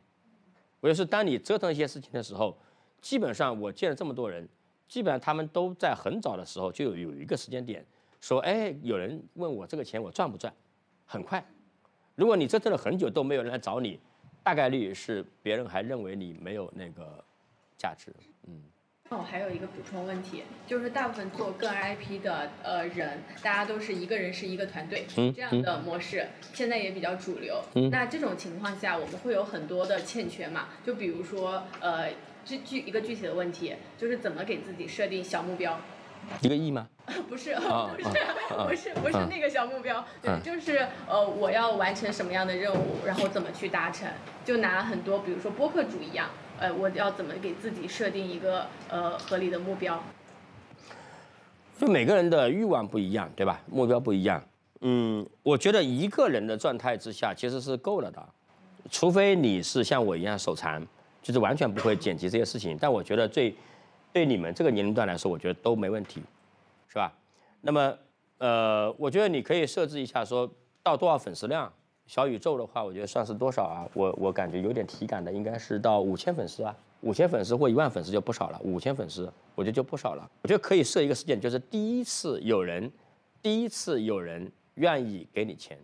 我就是当你折腾一些事情的时候，基本上我见了这么多人，基本上他们都在很早的时候就有有一个时间点说，哎，有人问我这个钱我赚不赚，很快，如果你折腾了很久都没有人来找你，大概率是别人还认为你没有那个价值。嗯。那我还有一个补充问题，就是大部分做个人 IP 的呃人，大家都是一个人是一个团队这样的模式，现在也比较主流。那这种情况下，我们会有很多的欠缺嘛？就比如说呃，具具一个具体的问题，就是怎么给自己设定小目标？一个亿吗？不是，不是，不是，不是那个小目标，对，就是呃，我要完成什么样的任务，然后怎么去达成？就拿很多，比如说播客主一样。呃，我要怎么给自己设定一个呃合理的目标？就每个人的欲望不一样，对吧？目标不一样。嗯，我觉得一个人的状态之下其实是够了的，除非你是像我一样手残，就是完全不会剪辑这些事情。但我觉得最对你们这个年龄段来说，我觉得都没问题，是吧？那么呃，我觉得你可以设置一下，说到多少粉丝量。小宇宙的话，我觉得算是多少啊？我我感觉有点体感的，应该是到五千粉丝啊，五千粉丝或一万粉丝就不少了。五千粉丝，我觉得就不少了。我觉得可以设一个事件，就是第一次有人，第一次有人愿意给你钱，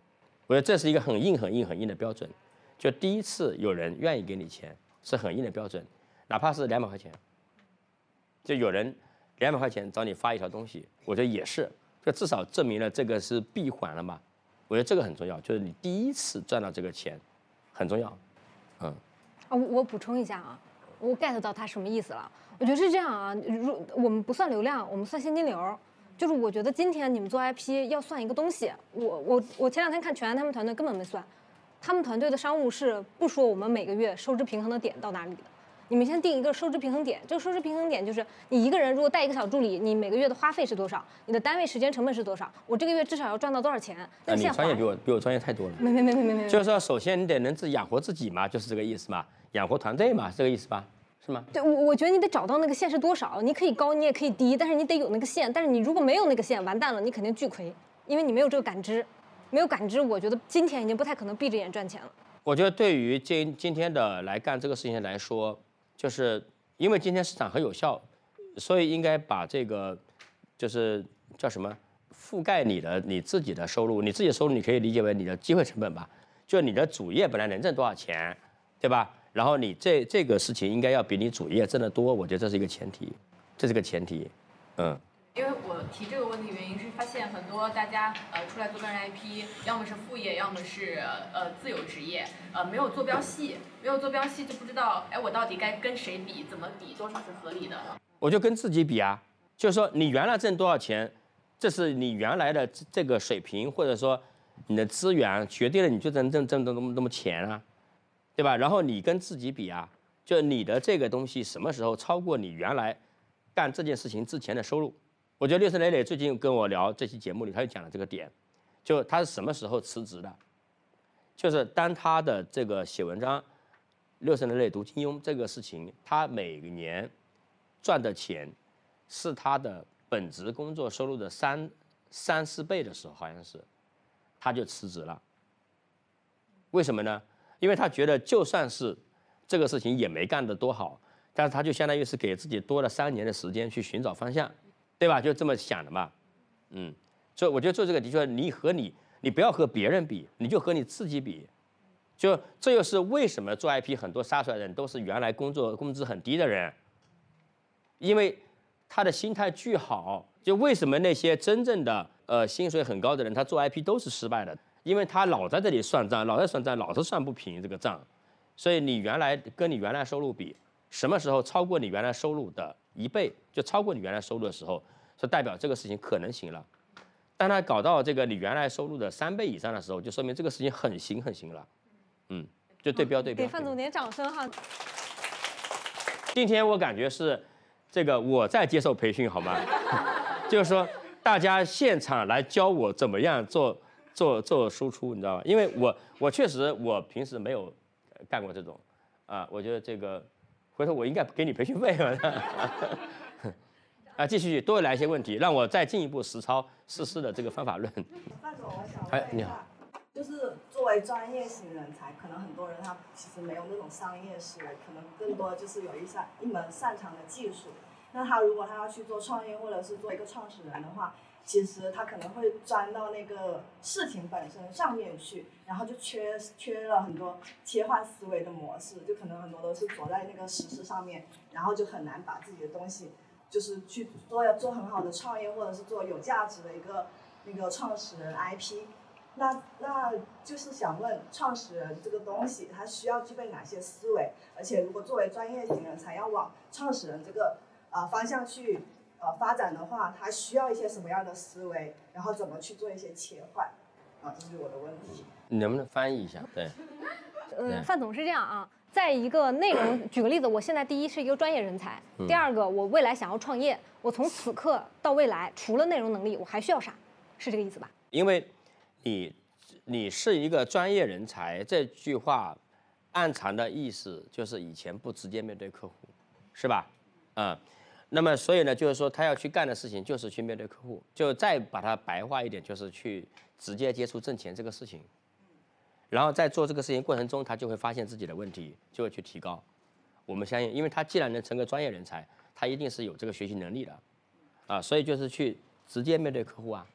我觉得这是一个很硬、很硬、很硬的标准。就第一次有人愿意给你钱，是很硬的标准，哪怕是两百块钱，就有人两百块钱找你发一条东西，我觉得也是，就至少证明了这个是闭环了嘛。我觉得这个很重要，就是你第一次赚到这个钱，很重要，嗯。啊，我我补充一下啊，我 get 到他什么意思了。我觉得是这样啊，如我们不算流量，我们算现金流。就是我觉得今天你们做 IP 要算一个东西，我我我前两天看全安他们团队根本没算，他们团队的商务是不说我们每个月收支平衡的点到哪里的。你们先定一个收支平衡点，这个收支平衡点就是你一个人如果带一个小助理，你每个月的花费是多少？你的单位时间成本是多少？我这个月至少要赚到多少钱？那你专业比我比我专业太多了。没没没没没没。就是说，首先你得能自养活自己嘛，就是这个意思嘛，养活团队嘛，这个意思吧？是吗？对，我我觉得你得找到那个线是多少，你可以高，你也可以低，但是你得有那个线。但是你如果没有那个线，完蛋了，你肯定巨亏，因为你没有这个感知，没有感知，我觉得今天已经不太可能闭着眼赚钱了。我觉得对于今今天的来干这个事情来说，就是。因为今天市场很有效，所以应该把这个，就是叫什么，覆盖你的你自己的收入，你自己的收入你可以理解为你的机会成本吧，就你的主业本来能挣多少钱，对吧？然后你这这个事情应该要比你主业挣得多，我觉得这是一个前提，这是个前提，嗯。提这个问题原因是发现很多大家呃出来做个人 IP，要么是副业，要么是呃自由职业，呃没有坐标系，没有坐标系就不知道哎我到底该跟谁比，怎么比，多少是合理的？我就跟自己比啊，就是说你原来挣多少钱，这是你原来的这个水平，或者说你的资源决定了你就能挣挣挣那么那么钱啊，对吧？然后你跟自己比啊，就你的这个东西什么时候超过你原来干这件事情之前的收入？我觉得六神磊磊最近跟我聊这期节目里，他就讲了这个点，就他是什么时候辞职的，就是当他的这个写文章，六神磊磊读金庸这个事情，他每年赚的钱是他的本职工作收入的三三四倍的时候，好像是，他就辞职了。为什么呢？因为他觉得就算是这个事情也没干得多好，但是他就相当于是给自己多了三年的时间去寻找方向。对吧？就这么想的嘛，嗯，所以我觉得做这个的确，你和你，你不要和别人比，你就和你自己比，就这又是为什么做 IP 很多杀出来的人都是原来工作工资很低的人，因为他的心态巨好。就为什么那些真正的呃薪水很高的人，他做 IP 都是失败的？因为他老在这里算账，老在算账，老是算不平这个账。所以你原来跟你原来收入比，什么时候超过你原来收入的？一倍就超过你原来收入的时候，是代表这个事情可能行了。当他搞到这个你原来收入的三倍以上的时候，就说明这个事情很行很行了。嗯，就对标对标。给范总点掌声哈。今天我感觉是这个我在接受培训好吗？<laughs> 就是说大家现场来教我怎么样做做做输出，你知道吧？因为我我确实我平时没有干过这种啊，我觉得这个。回头我应该给你培训费了。<laughs> 啊，继续多来一些问题，让我再进一步实操实施的这个方法论。范总，我想问一下，就是作为专业型人才，可能很多人他其实没有那种商业思维，可能更多就是有一项一门擅长的技术。那他如果他要去做创业，或者是做一个创始人的话，其实他可能会钻到那个事情本身上面去，然后就缺缺了很多切换思维的模式，就可能很多都是着在那个实事上面，然后就很难把自己的东西，就是去做要做很好的创业，或者是做有价值的一个那个创始人 IP。那那就是想问创始人这个东西，他需要具备哪些思维？而且如果作为专业型人才要往创始人这个啊方向去呃发展的话，他需要一些什么样的思维？然后怎么去做一些切换？啊，这是我的问题。你能不能翻译一下？对，嗯，范总是这样啊，在一个内容，举个例子，我现在第一是一个专业人才，第二个我未来想要创业，我从此刻到未来，除了内容能力，我还需要啥？是这个意思吧？因为你你是一个专业人才，这句话暗藏的意思就是以前不直接面对客户，是吧？嗯，那么所以呢，就是说他要去干的事情就是去面对客户，就再把它白话一点，就是去直接接触挣钱这个事情。然后在做这个事情过程中，他就会发现自己的问题，就会去提高。我们相信，因为他既然能成个专业人才，他一定是有这个学习能力的，啊，所以就是去直接面对客户啊，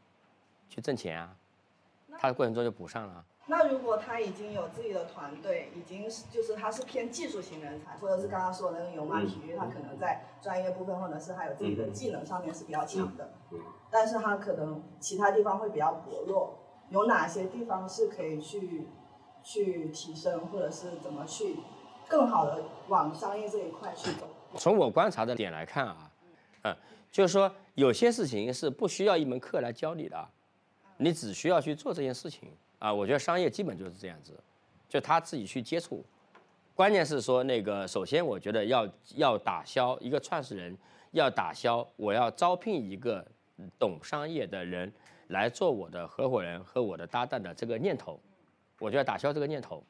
去挣钱啊，他的过程中就补上了啊。那如果他已经有自己的团队，已经是就是他是偏技术型人才，或者是刚刚说的那个油马体育，他可能在专业部分或者是还有自己的技能上面是比较强的，但是他可能其他地方会比较薄弱。有哪些地方是可以去去提升，或者是怎么去更好的往商业这一块去走？从我观察的点来看啊，嗯，就是说有些事情是不需要一门课来教你的，你只需要去做这件事情啊。我觉得商业基本就是这样子，就他自己去接触。关键是说那个，首先我觉得要要打消一个创始人要打消我要招聘一个懂商业的人来做我的合伙人和我的搭档的这个念头，我就要打消这个念头。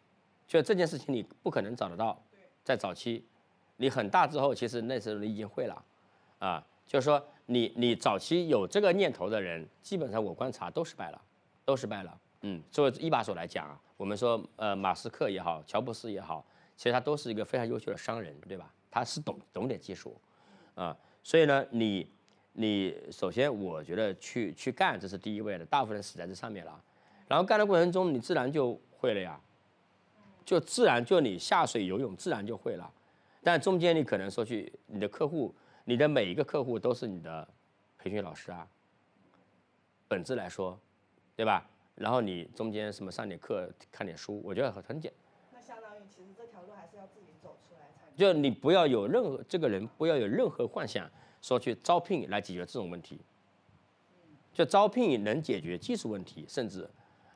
就这件事情你不可能找得到，在早期。你很大之后，其实那时候你已经会了，啊，就是说你你早期有这个念头的人，基本上我观察都失败了，都失败了。嗯，作为一把手来讲啊，我们说呃马斯克也好，乔布斯也好，其实他都是一个非常优秀的商人，对吧？他是懂懂点技术，啊，所以呢，你你首先我觉得去去干，这是第一位的，大部分人死在这上面了，然后干的过程中你自然就会了呀，就自然就你下水游泳自然就会了。但中间你可能说去你的客户，你的每一个客户都是你的培训老师啊。本质来说，对吧？然后你中间什么上点课、看点书，我觉得很很简。那相当于其实这条路还是要自己走出来才。就你不要有任何这个人不要有任何幻想，说去招聘来解决这种问题。就招聘能解决技术问题，甚至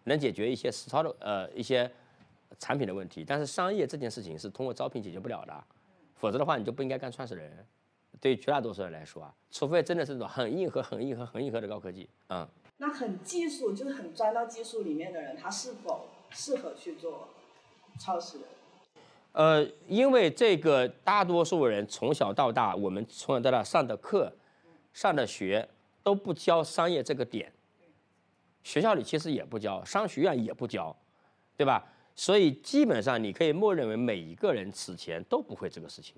能解决一些实操的呃一些产品的问题，但是商业这件事情是通过招聘解决不了的。否则的话，你就不应该干创始人。对于绝大多数人来说啊，除非真的是那种很硬核、很硬核、很硬核的高科技，嗯。那很技术，就是很钻到技术里面的人，他是否适合去做创始人？呃，因为这个大多数人从小到大，我们从小到大上的课、上的学都不教商业这个点，学校里其实也不教，商学院也不教，对吧？所以基本上你可以默认为每一个人此前都不会这个事情，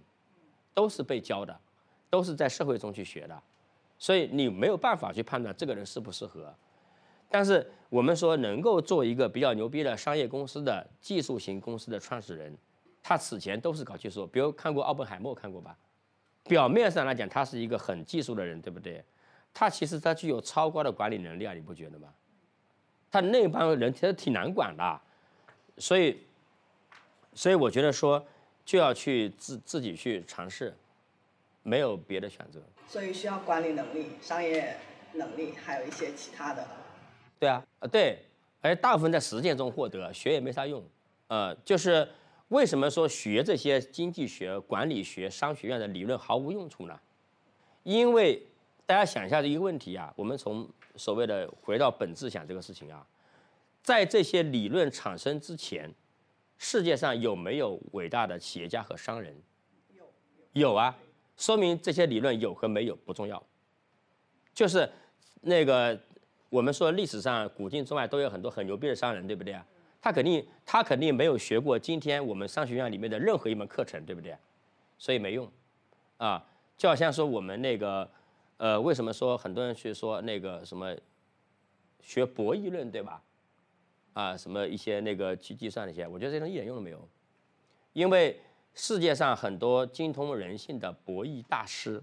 都是被教的，都是在社会中去学的，所以你没有办法去判断这个人适不适合。但是我们说能够做一个比较牛逼的商业公司的技术型公司的创始人，他此前都是搞技术，比如看过奥本海默看过吧？表面上来讲他是一个很技术的人，对不对？他其实他具有超高的管理能力啊，你不觉得吗？他那帮人其实挺难管的。所以，所以我觉得说，就要去自自己去尝试，没有别的选择。所以需要管理能力、商业能力，还有一些其他的。对啊，呃对，而大部分在实践中获得，学也没啥用。呃，就是为什么说学这些经济学、管理学、商学院的理论毫无用处呢？因为大家想一下这一个问题啊，我们从所谓的回到本质想这个事情啊。在这些理论产生之前，世界上有没有伟大的企业家和商人？有，有啊，说明这些理论有和没有不重要。就是那个我们说历史上古今中外都有很多很牛逼的商人，对不对啊？他肯定他肯定没有学过今天我们商学院里面的任何一门课程，对不对？所以没用啊。就好像说我们那个呃，为什么说很多人去说那个什么学博弈论，对吧？啊，什么一些那个去计算那些，我觉得这种一点用都没有，因为世界上很多精通人性的博弈大师，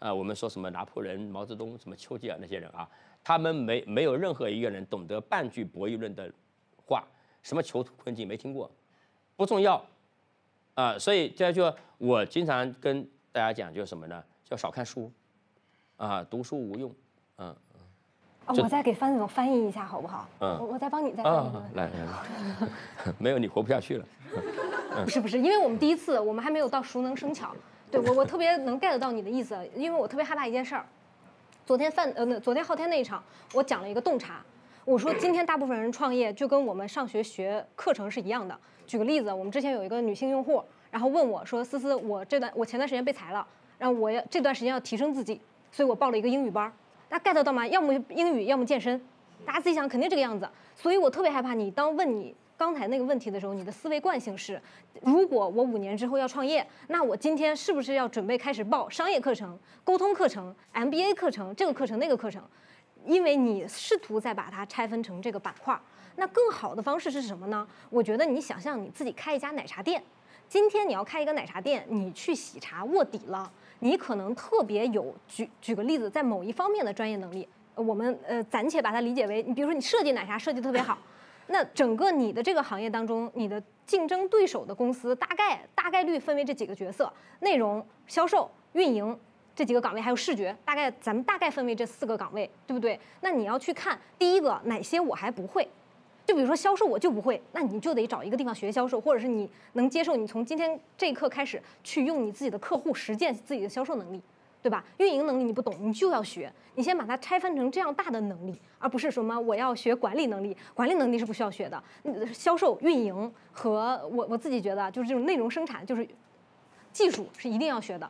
啊，我们说什么拿破仑、毛泽东、什么丘吉尔那些人啊，他们没没有任何一个人懂得半句博弈论的话，什么囚徒困境没听过，不重要，啊，所以这就我经常跟大家讲，就是什么呢？叫少看书，啊，读书无用，嗯。啊，我再给范总翻译一下好不好？嗯我我再帮你再翻译啊，来来来，<laughs> 没有你活不下去了。不是不是，因为我们第一次，我们还没有到熟能生巧。对我我特别能 get 到你的意思，因为我特别害怕一件事儿。昨天范呃，那昨天昊天那一场，我讲了一个洞察。我说今天大部分人创业就跟我们上学学课程是一样的。举个例子，我们之前有一个女性用户，然后问我说：“思思，我这段我前段时间被裁了，然后我要这段时间要提升自己，所以我报了一个英语班。大家 get 到吗？要么英语，要么健身。大家自己想，肯定这个样子。所以我特别害怕你当问你刚才那个问题的时候，你的思维惯性是：如果我五年之后要创业，那我今天是不是要准备开始报商业课程、沟通课程、MBA 课程、这个课程那个课程？因为你试图在把它拆分成这个板块。那更好的方式是什么呢？我觉得你想象你自己开一家奶茶店，今天你要开一个奶茶店，你去喜茶卧底了，你可能特别有举举个例子，在某一方面的专业能力，我们呃暂且把它理解为，你比如说你设计奶茶设计特别好，那整个你的这个行业当中，你的竞争对手的公司大概大概率分为这几个角色：内容、销售、运营。这几个岗位还有视觉，大概咱们大概分为这四个岗位，对不对？那你要去看第一个哪些我还不会，就比如说销售我就不会，那你就得找一个地方学销售，或者是你能接受你从今天这一刻开始去用你自己的客户实践自己的销售能力，对吧？运营能力你不懂，你就要学，你先把它拆分成这样大的能力，而不是什么我要学管理能力，管理能力是不需要学的，销售、运营和我我自己觉得就是这种内容生产就是技术是一定要学的。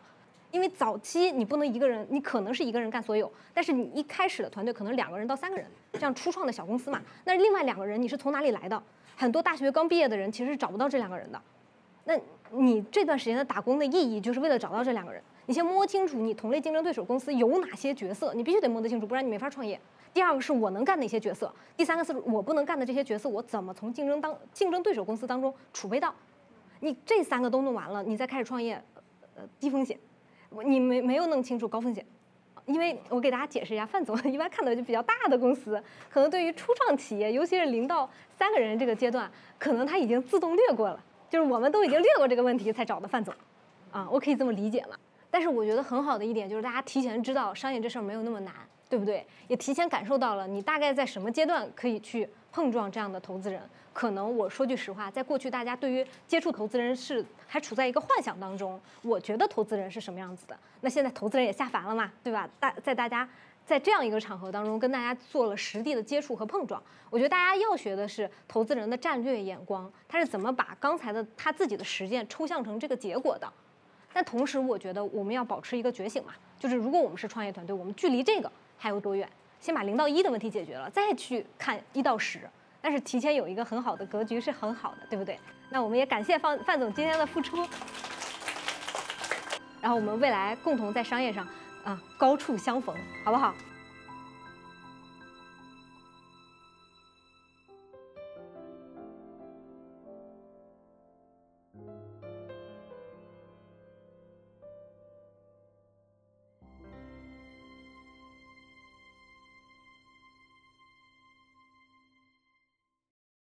因为早期你不能一个人，你可能是一个人干所有，但是你一开始的团队可能两个人到三个人，这样初创的小公司嘛。那另外两个人你是从哪里来的？很多大学刚毕业的人其实是找不到这两个人的。那你这段时间的打工的意义，就是为了找到这两个人。你先摸清楚你同类竞争对手公司有哪些角色，你必须得摸得清楚，不然你没法创业。第二个是我能干哪些角色，第三个是我不能干的这些角色，我怎么从竞争当竞争对手公司当中储备到？你这三个都弄完了，你再开始创业，呃，低风险。你没没有弄清楚高风险，因为我给大家解释一下，范总一般看的就比较大的公司，可能对于初创企业，尤其是零到三个人这个阶段，可能他已经自动略过了，就是我们都已经略过这个问题才找的范总，啊，我可以这么理解了。但是我觉得很好的一点就是大家提前知道商业这事儿没有那么难，对不对？也提前感受到了你大概在什么阶段可以去碰撞这样的投资人。可能我说句实话，在过去大家对于接触投资人是还处在一个幻想当中，我觉得投资人是什么样子的。那现在投资人也下凡了嘛，对吧？大在大家在这样一个场合当中跟大家做了实地的接触和碰撞，我觉得大家要学的是投资人的战略眼光，他是怎么把刚才的他自己的实践抽象成这个结果的。但同时，我觉得我们要保持一个觉醒嘛，就是如果我们是创业团队，我们距离这个还有多远？先把零到一的问题解决了，再去看一到十。但是提前有一个很好的格局是很好的，对不对？那我们也感谢范范总今天的付出，然后我们未来共同在商业上啊高处相逢，好不好？